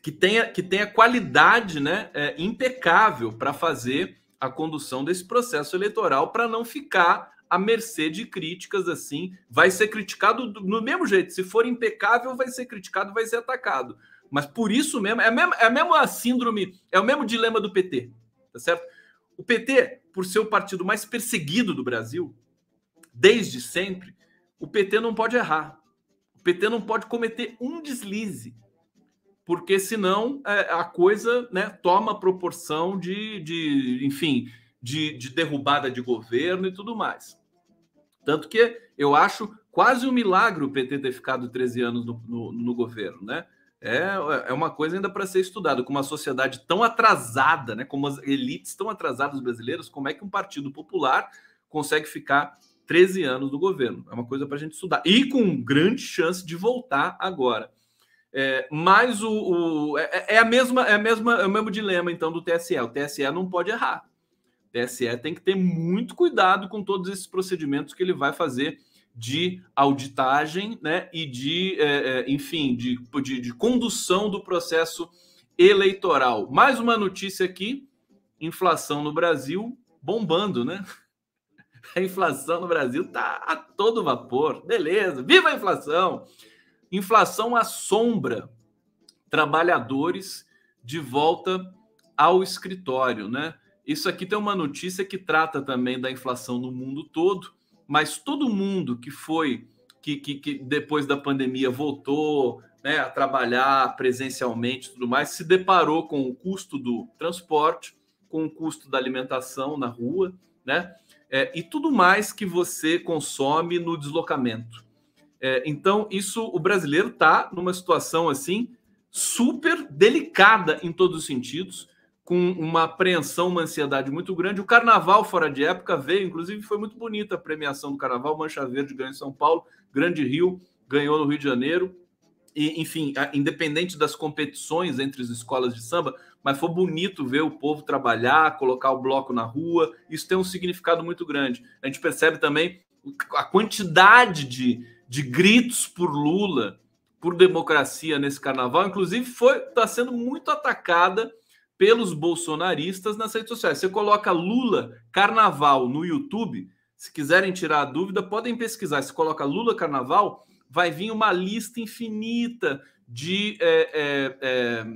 Que tenha que tenha qualidade, né? É, impecável para fazer a condução desse processo eleitoral para não ficar à mercê de críticas assim. Vai ser criticado do, mesmo jeito. Se for impecável, vai ser criticado, vai ser atacado. Mas por isso mesmo, é a mesma, é a mesma síndrome, é o mesmo dilema do PT, tá certo? O PT, por ser o partido mais perseguido do Brasil, desde sempre, o PT não pode errar. O PT não pode cometer um deslize, porque senão é, a coisa né, toma proporção de, de enfim, de, de derrubada de governo e tudo mais. Tanto que eu acho quase um milagre o PT ter ficado 13 anos no, no, no governo, né? é, é uma coisa ainda para ser estudada. Com uma sociedade tão atrasada, né, como as elites tão atrasadas brasileiras, como é que um partido popular consegue ficar 13 anos no governo? É uma coisa para a gente estudar. E com grande chance de voltar agora. É, mas o, o é, é, a mesma, é a mesma, é o mesmo dilema então do TSE. O TSE não pode errar. O TSE tem que ter muito cuidado com todos esses procedimentos que ele vai fazer de auditagem né, e de, é, é, enfim, de, de, de, condução do processo eleitoral. Mais uma notícia aqui: inflação no Brasil bombando, né? A inflação no Brasil está a todo vapor. Beleza, viva a inflação! Inflação assombra trabalhadores de volta ao escritório, né? Isso aqui tem uma notícia que trata também da inflação no mundo todo mas todo mundo que foi, que, que, que depois da pandemia voltou né, a trabalhar presencialmente e tudo mais, se deparou com o custo do transporte, com o custo da alimentação na rua, né? É, e tudo mais que você consome no deslocamento. É, então, isso o brasileiro está numa situação assim super delicada em todos os sentidos com uma apreensão, uma ansiedade muito grande. O carnaval fora de época veio, inclusive foi muito bonita a premiação do carnaval. Mancha Verde ganhou em São Paulo, Grande Rio ganhou no Rio de Janeiro. E, enfim, independente das competições entre as escolas de samba, mas foi bonito ver o povo trabalhar, colocar o bloco na rua. Isso tem um significado muito grande. A gente percebe também a quantidade de, de gritos por Lula, por democracia nesse carnaval, inclusive foi está sendo muito atacada pelos bolsonaristas nas redes sociais. Você coloca Lula Carnaval no YouTube, se quiserem tirar a dúvida, podem pesquisar. Se coloca Lula Carnaval, vai vir uma lista infinita de é, é, é,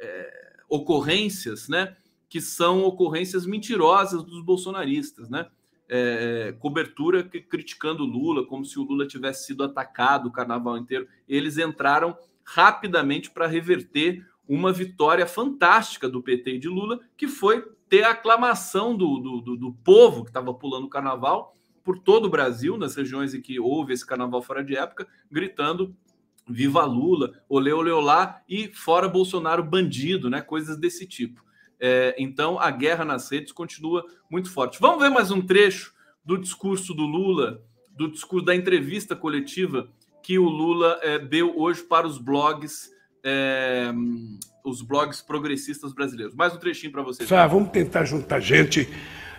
é ocorrências, né? Que são ocorrências mentirosas dos bolsonaristas, né? É, cobertura criticando Lula, como se o Lula tivesse sido atacado o carnaval inteiro. Eles entraram rapidamente para reverter uma vitória fantástica do PT e de Lula, que foi ter a aclamação do, do, do, do povo que estava pulando o carnaval por todo o Brasil, nas regiões em que houve esse carnaval fora de época, gritando viva Lula, olê, olê, olá, e fora Bolsonaro bandido, né? Coisas desse tipo. É, então, a guerra nas redes continua muito forte. Vamos ver mais um trecho do discurso do Lula, do discurso da entrevista coletiva que o Lula é, deu hoje para os blogs é, os blogs progressistas brasileiros. Mais um trechinho para vocês. Sabe, vamos tentar juntar gente,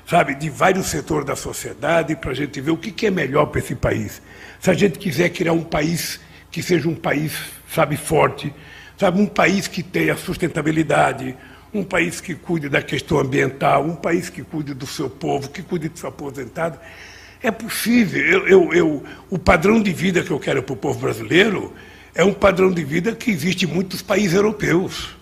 sabe, de vários setores da sociedade para a gente ver o que, que é melhor para esse país. Se a gente quiser criar um país que seja um país, sabe, forte, sabe, um país que tenha sustentabilidade, um país que cuide da questão ambiental, um país que cuide do seu povo, que cuide do seu aposentado. É possível. Eu, eu, eu, o padrão de vida que eu quero para o povo brasileiro é um padrão de vida que existe em muitos países europeus.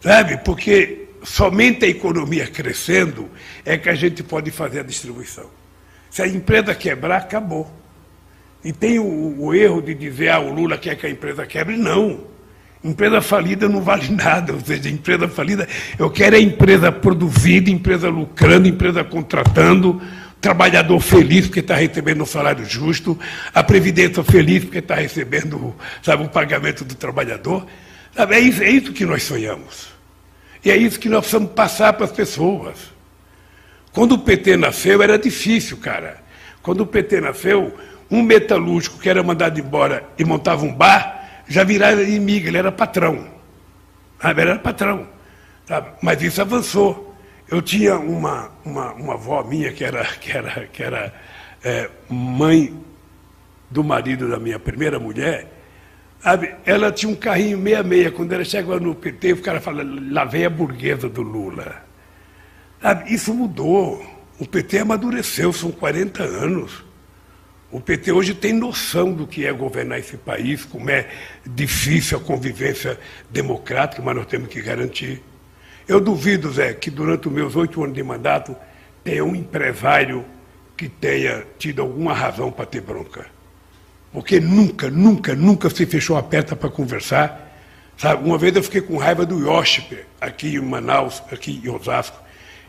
Sabe? Porque somente a economia crescendo é que a gente pode fazer a distribuição. Se a empresa quebrar, acabou. E tem o, o erro de dizer, ah, o Lula quer que a empresa quebre. Não. Empresa falida não vale nada, ou seja, empresa falida, eu quero a empresa produzida, empresa lucrando, empresa contratando, trabalhador feliz porque está recebendo um salário justo, a previdência feliz porque está recebendo sabe, o pagamento do trabalhador. Sabe, é, isso, é isso que nós sonhamos. E é isso que nós precisamos passar para as pessoas. Quando o PT nasceu, era difícil, cara. Quando o PT nasceu, um metalúrgico que era mandado embora e montava um bar, já virava inimigo, ele era patrão. Sabe? Ele era patrão. Sabe? Mas isso avançou. Eu tinha uma, uma, uma avó minha que era, que era, que era é, mãe do marido da minha primeira mulher. Ela tinha um carrinho meia-meia. Quando ela chegava no PT, o cara falava, lá vem a burguesa do Lula. Isso mudou. O PT amadureceu, são 40 anos. O PT hoje tem noção do que é governar esse país, como é difícil a convivência democrática, mas nós temos que garantir. Eu duvido, Zé, que durante os meus oito anos de mandato tenha um empresário que tenha tido alguma razão para ter bronca. Porque nunca, nunca, nunca se fechou a porta para conversar. Sabe? Uma vez eu fiquei com raiva do Yoshipe, aqui em Manaus, aqui em Osasco.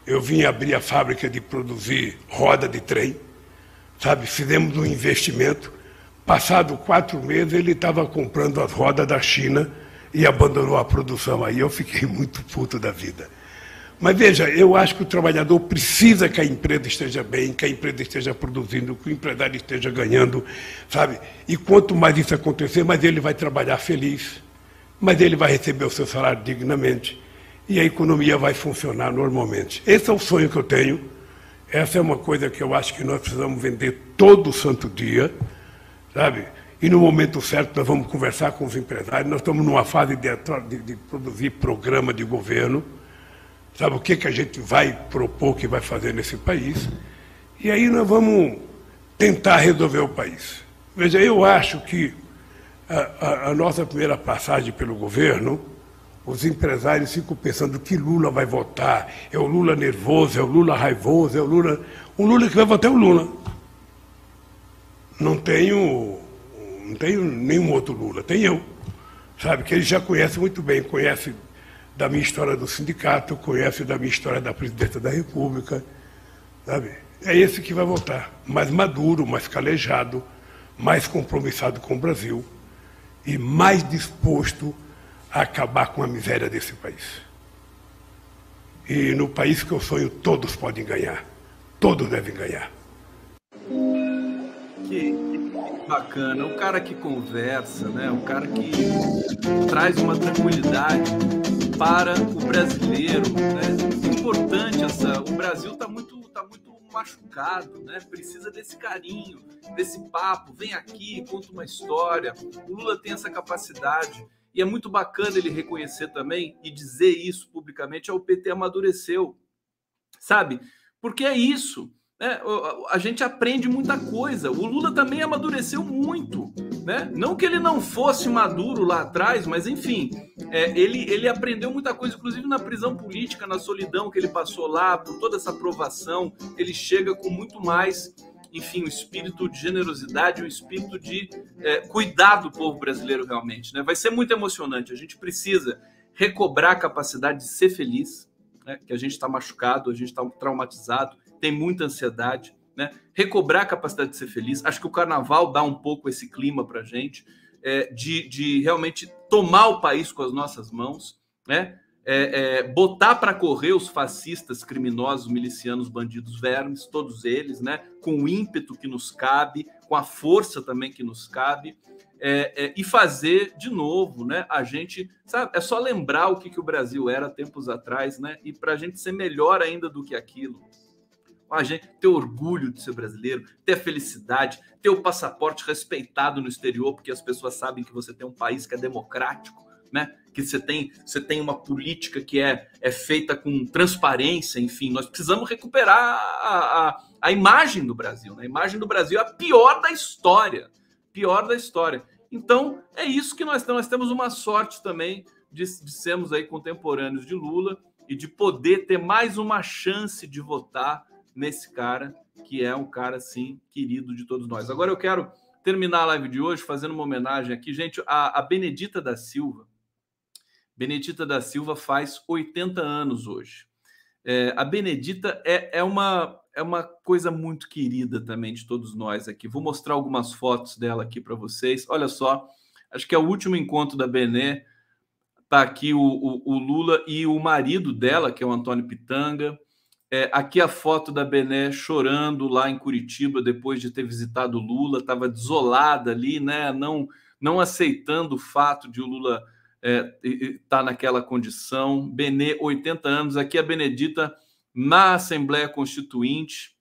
Eu vim abrir a fábrica de produzir roda de trem sabe? Fizemos um investimento. Passado quatro meses, ele estava comprando as rodas da China e abandonou a produção. Aí eu fiquei muito puto da vida. Mas veja, eu acho que o trabalhador precisa que a empresa esteja bem, que a empresa esteja produzindo, que o empresário esteja ganhando, sabe? E quanto mais isso acontecer, mais ele vai trabalhar feliz, mais ele vai receber o seu salário dignamente e a economia vai funcionar normalmente. Esse é o sonho que eu tenho. Essa é uma coisa que eu acho que nós precisamos vender todo santo dia, sabe? E no momento certo nós vamos conversar com os empresários. Nós estamos numa fase de, de, de produzir programa de governo, sabe o que, que a gente vai propor que vai fazer nesse país. E aí nós vamos tentar resolver o país. Veja, eu acho que a, a, a nossa primeira passagem pelo governo os empresários ficam pensando que Lula vai votar. É o Lula nervoso, é o Lula raivoso, é o Lula. O Lula que vai votar é o Lula. Não tenho, não tenho nenhum outro Lula, tem eu. Sabe, que ele já conhece muito bem, conhece da minha história do sindicato, conhece da minha história da presidência da República. Sabe? É esse que vai votar. Mais maduro, mais calejado, mais compromissado com o Brasil e mais disposto a acabar com a miséria desse país. E no país que eu sonho, todos podem ganhar. Todos devem ganhar. Que, que bacana. O cara que conversa, né? o cara que traz uma tranquilidade para o brasileiro. Né? É importante essa. O Brasil está muito, tá muito machucado, né? Precisa desse carinho, desse papo. Vem aqui, conta uma história. O Lula tem essa capacidade e é muito bacana ele reconhecer também e dizer isso publicamente: é o PT amadureceu, sabe? Porque é isso. Né? A gente aprende muita coisa. O Lula também amadureceu muito. Né? Não que ele não fosse maduro lá atrás, mas enfim, é, ele, ele aprendeu muita coisa, inclusive na prisão política, na solidão que ele passou lá, por toda essa aprovação, ele chega com muito mais enfim, um espírito de generosidade, um espírito de é, cuidar do povo brasileiro realmente. Né? Vai ser muito emocionante. A gente precisa recobrar a capacidade de ser feliz, né? que a gente está machucado, a gente está traumatizado, tem muita ansiedade. Né? Recobrar a capacidade de ser feliz. Acho que o carnaval dá um pouco esse clima para a gente, é, de, de realmente tomar o país com as nossas mãos, né? É, é, botar para correr os fascistas, criminosos, milicianos, bandidos, vermes, todos eles, né? Com o ímpeto que nos cabe, com a força também que nos cabe, é, é e fazer de novo, né? A gente, sabe, é só lembrar o que, que o Brasil era tempos atrás, né? E para a gente ser melhor ainda do que aquilo. a gente, ter orgulho de ser brasileiro, ter a felicidade, ter o passaporte respeitado no exterior, porque as pessoas sabem que você tem um país que é democrático, né? Que você tem, você tem uma política que é, é feita com transparência, enfim, nós precisamos recuperar a, a, a imagem do Brasil. Né? A imagem do Brasil é a pior da história. Pior da história. Então, é isso que nós temos. Nós temos uma sorte também de, de sermos aí contemporâneos de Lula e de poder ter mais uma chance de votar nesse cara, que é um cara, assim, querido de todos nós. Agora eu quero terminar a live de hoje fazendo uma homenagem aqui, gente, a, a Benedita da Silva, Benedita da Silva faz 80 anos hoje. É, a Benedita é, é, uma, é uma coisa muito querida também de todos nós aqui. Vou mostrar algumas fotos dela aqui para vocês. Olha só, acho que é o último encontro da Benê. Está aqui o, o, o, Lula e o marido dela, que é o Antônio Pitanga. É, aqui a foto da Bené chorando lá em Curitiba depois de ter visitado o Lula, estava desolada ali, né? Não, não aceitando o fato de o Lula está é, tá naquela condição. Benê, 80 anos. Aqui a Benedita na Assembleia Constituinte,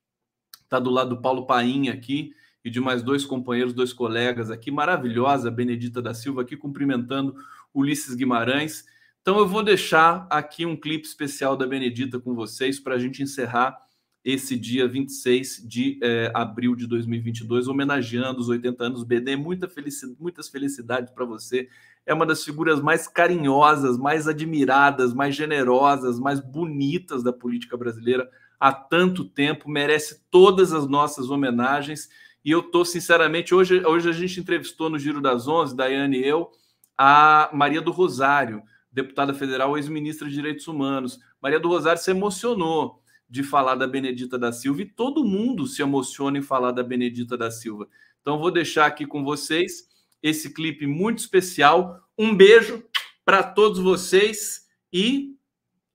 está do lado do Paulo Paim aqui e de mais dois companheiros, dois colegas aqui. Maravilhosa, Benedita da Silva aqui cumprimentando Ulisses Guimarães. Então eu vou deixar aqui um clipe especial da Benedita com vocês para a gente encerrar esse dia 26 de é, abril de 2022, homenageando os 80 anos BD. Muita felicidade, muitas felicidades para você. É uma das figuras mais carinhosas, mais admiradas, mais generosas, mais bonitas da política brasileira há tanto tempo. Merece todas as nossas homenagens. E eu estou, sinceramente, hoje, hoje a gente entrevistou no Giro das Onze, Daiane e eu, a Maria do Rosário, deputada federal, ex-ministra de Direitos Humanos. Maria do Rosário se emocionou de falar da Benedita da Silva e todo mundo se emociona em falar da Benedita da Silva. Então, vou deixar aqui com vocês esse clipe muito especial. Um beijo para todos vocês e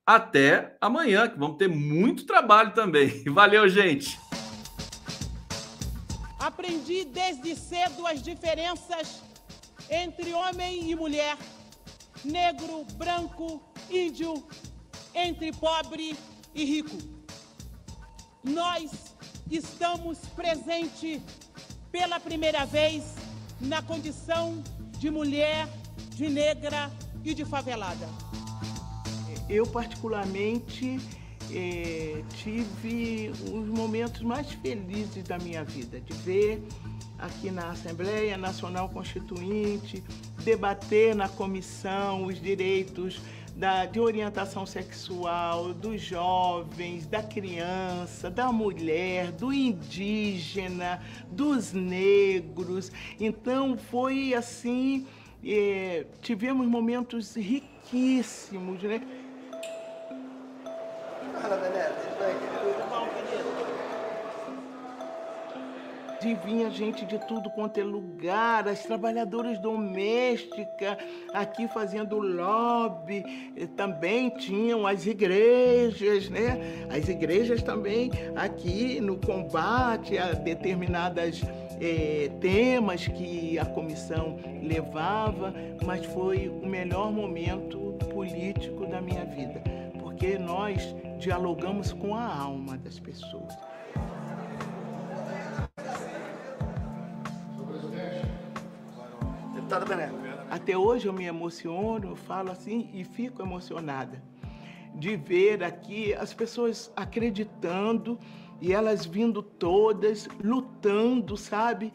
até amanhã, que vamos ter muito trabalho também. Valeu, gente! Aprendi desde cedo as diferenças entre homem e mulher, negro, branco, índio, entre pobre e rico nós estamos presentes pela primeira vez na condição de mulher, de negra e de favelada. Eu, particularmente, eh, tive os momentos mais felizes da minha vida, de ver aqui na Assembleia Nacional Constituinte, debater na comissão os direitos da, de orientação sexual, dos jovens, da criança, da mulher, do indígena, dos negros. Então foi assim, é, tivemos momentos riquíssimos, né? Fala, de vinha gente de tudo quanto é lugar, as trabalhadoras domésticas aqui fazendo lobby, também tinham as igrejas, né? As igrejas também aqui no combate a determinadas eh, temas que a comissão levava, mas foi o melhor momento político da minha vida, porque nós dialogamos com a alma das pessoas. Deputada Bené. Até hoje eu me emociono, falo assim e fico emocionada de ver aqui as pessoas acreditando e elas vindo todas, lutando, sabe?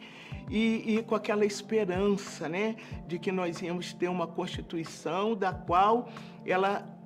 E, e, com aquela esperança, né? De que nós íamos ter uma Constituição da qual ela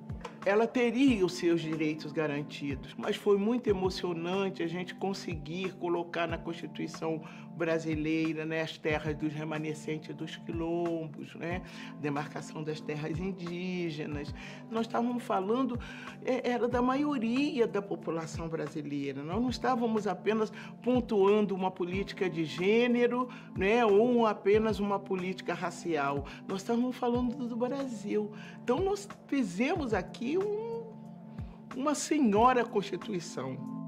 ela teria os seus direitos garantidos, mas foi muito emocionante a gente conseguir colocar na Constituição brasileira né, as terras dos remanescentes dos quilombos, né, demarcação das terras indígenas. Nós estávamos falando, é, era da maioria da população brasileira, nós não estávamos apenas pontuando uma política de gênero né, ou apenas uma política racial, nós estávamos falando do Brasil. Então, nós fizemos aqui um, uma senhora Constituição.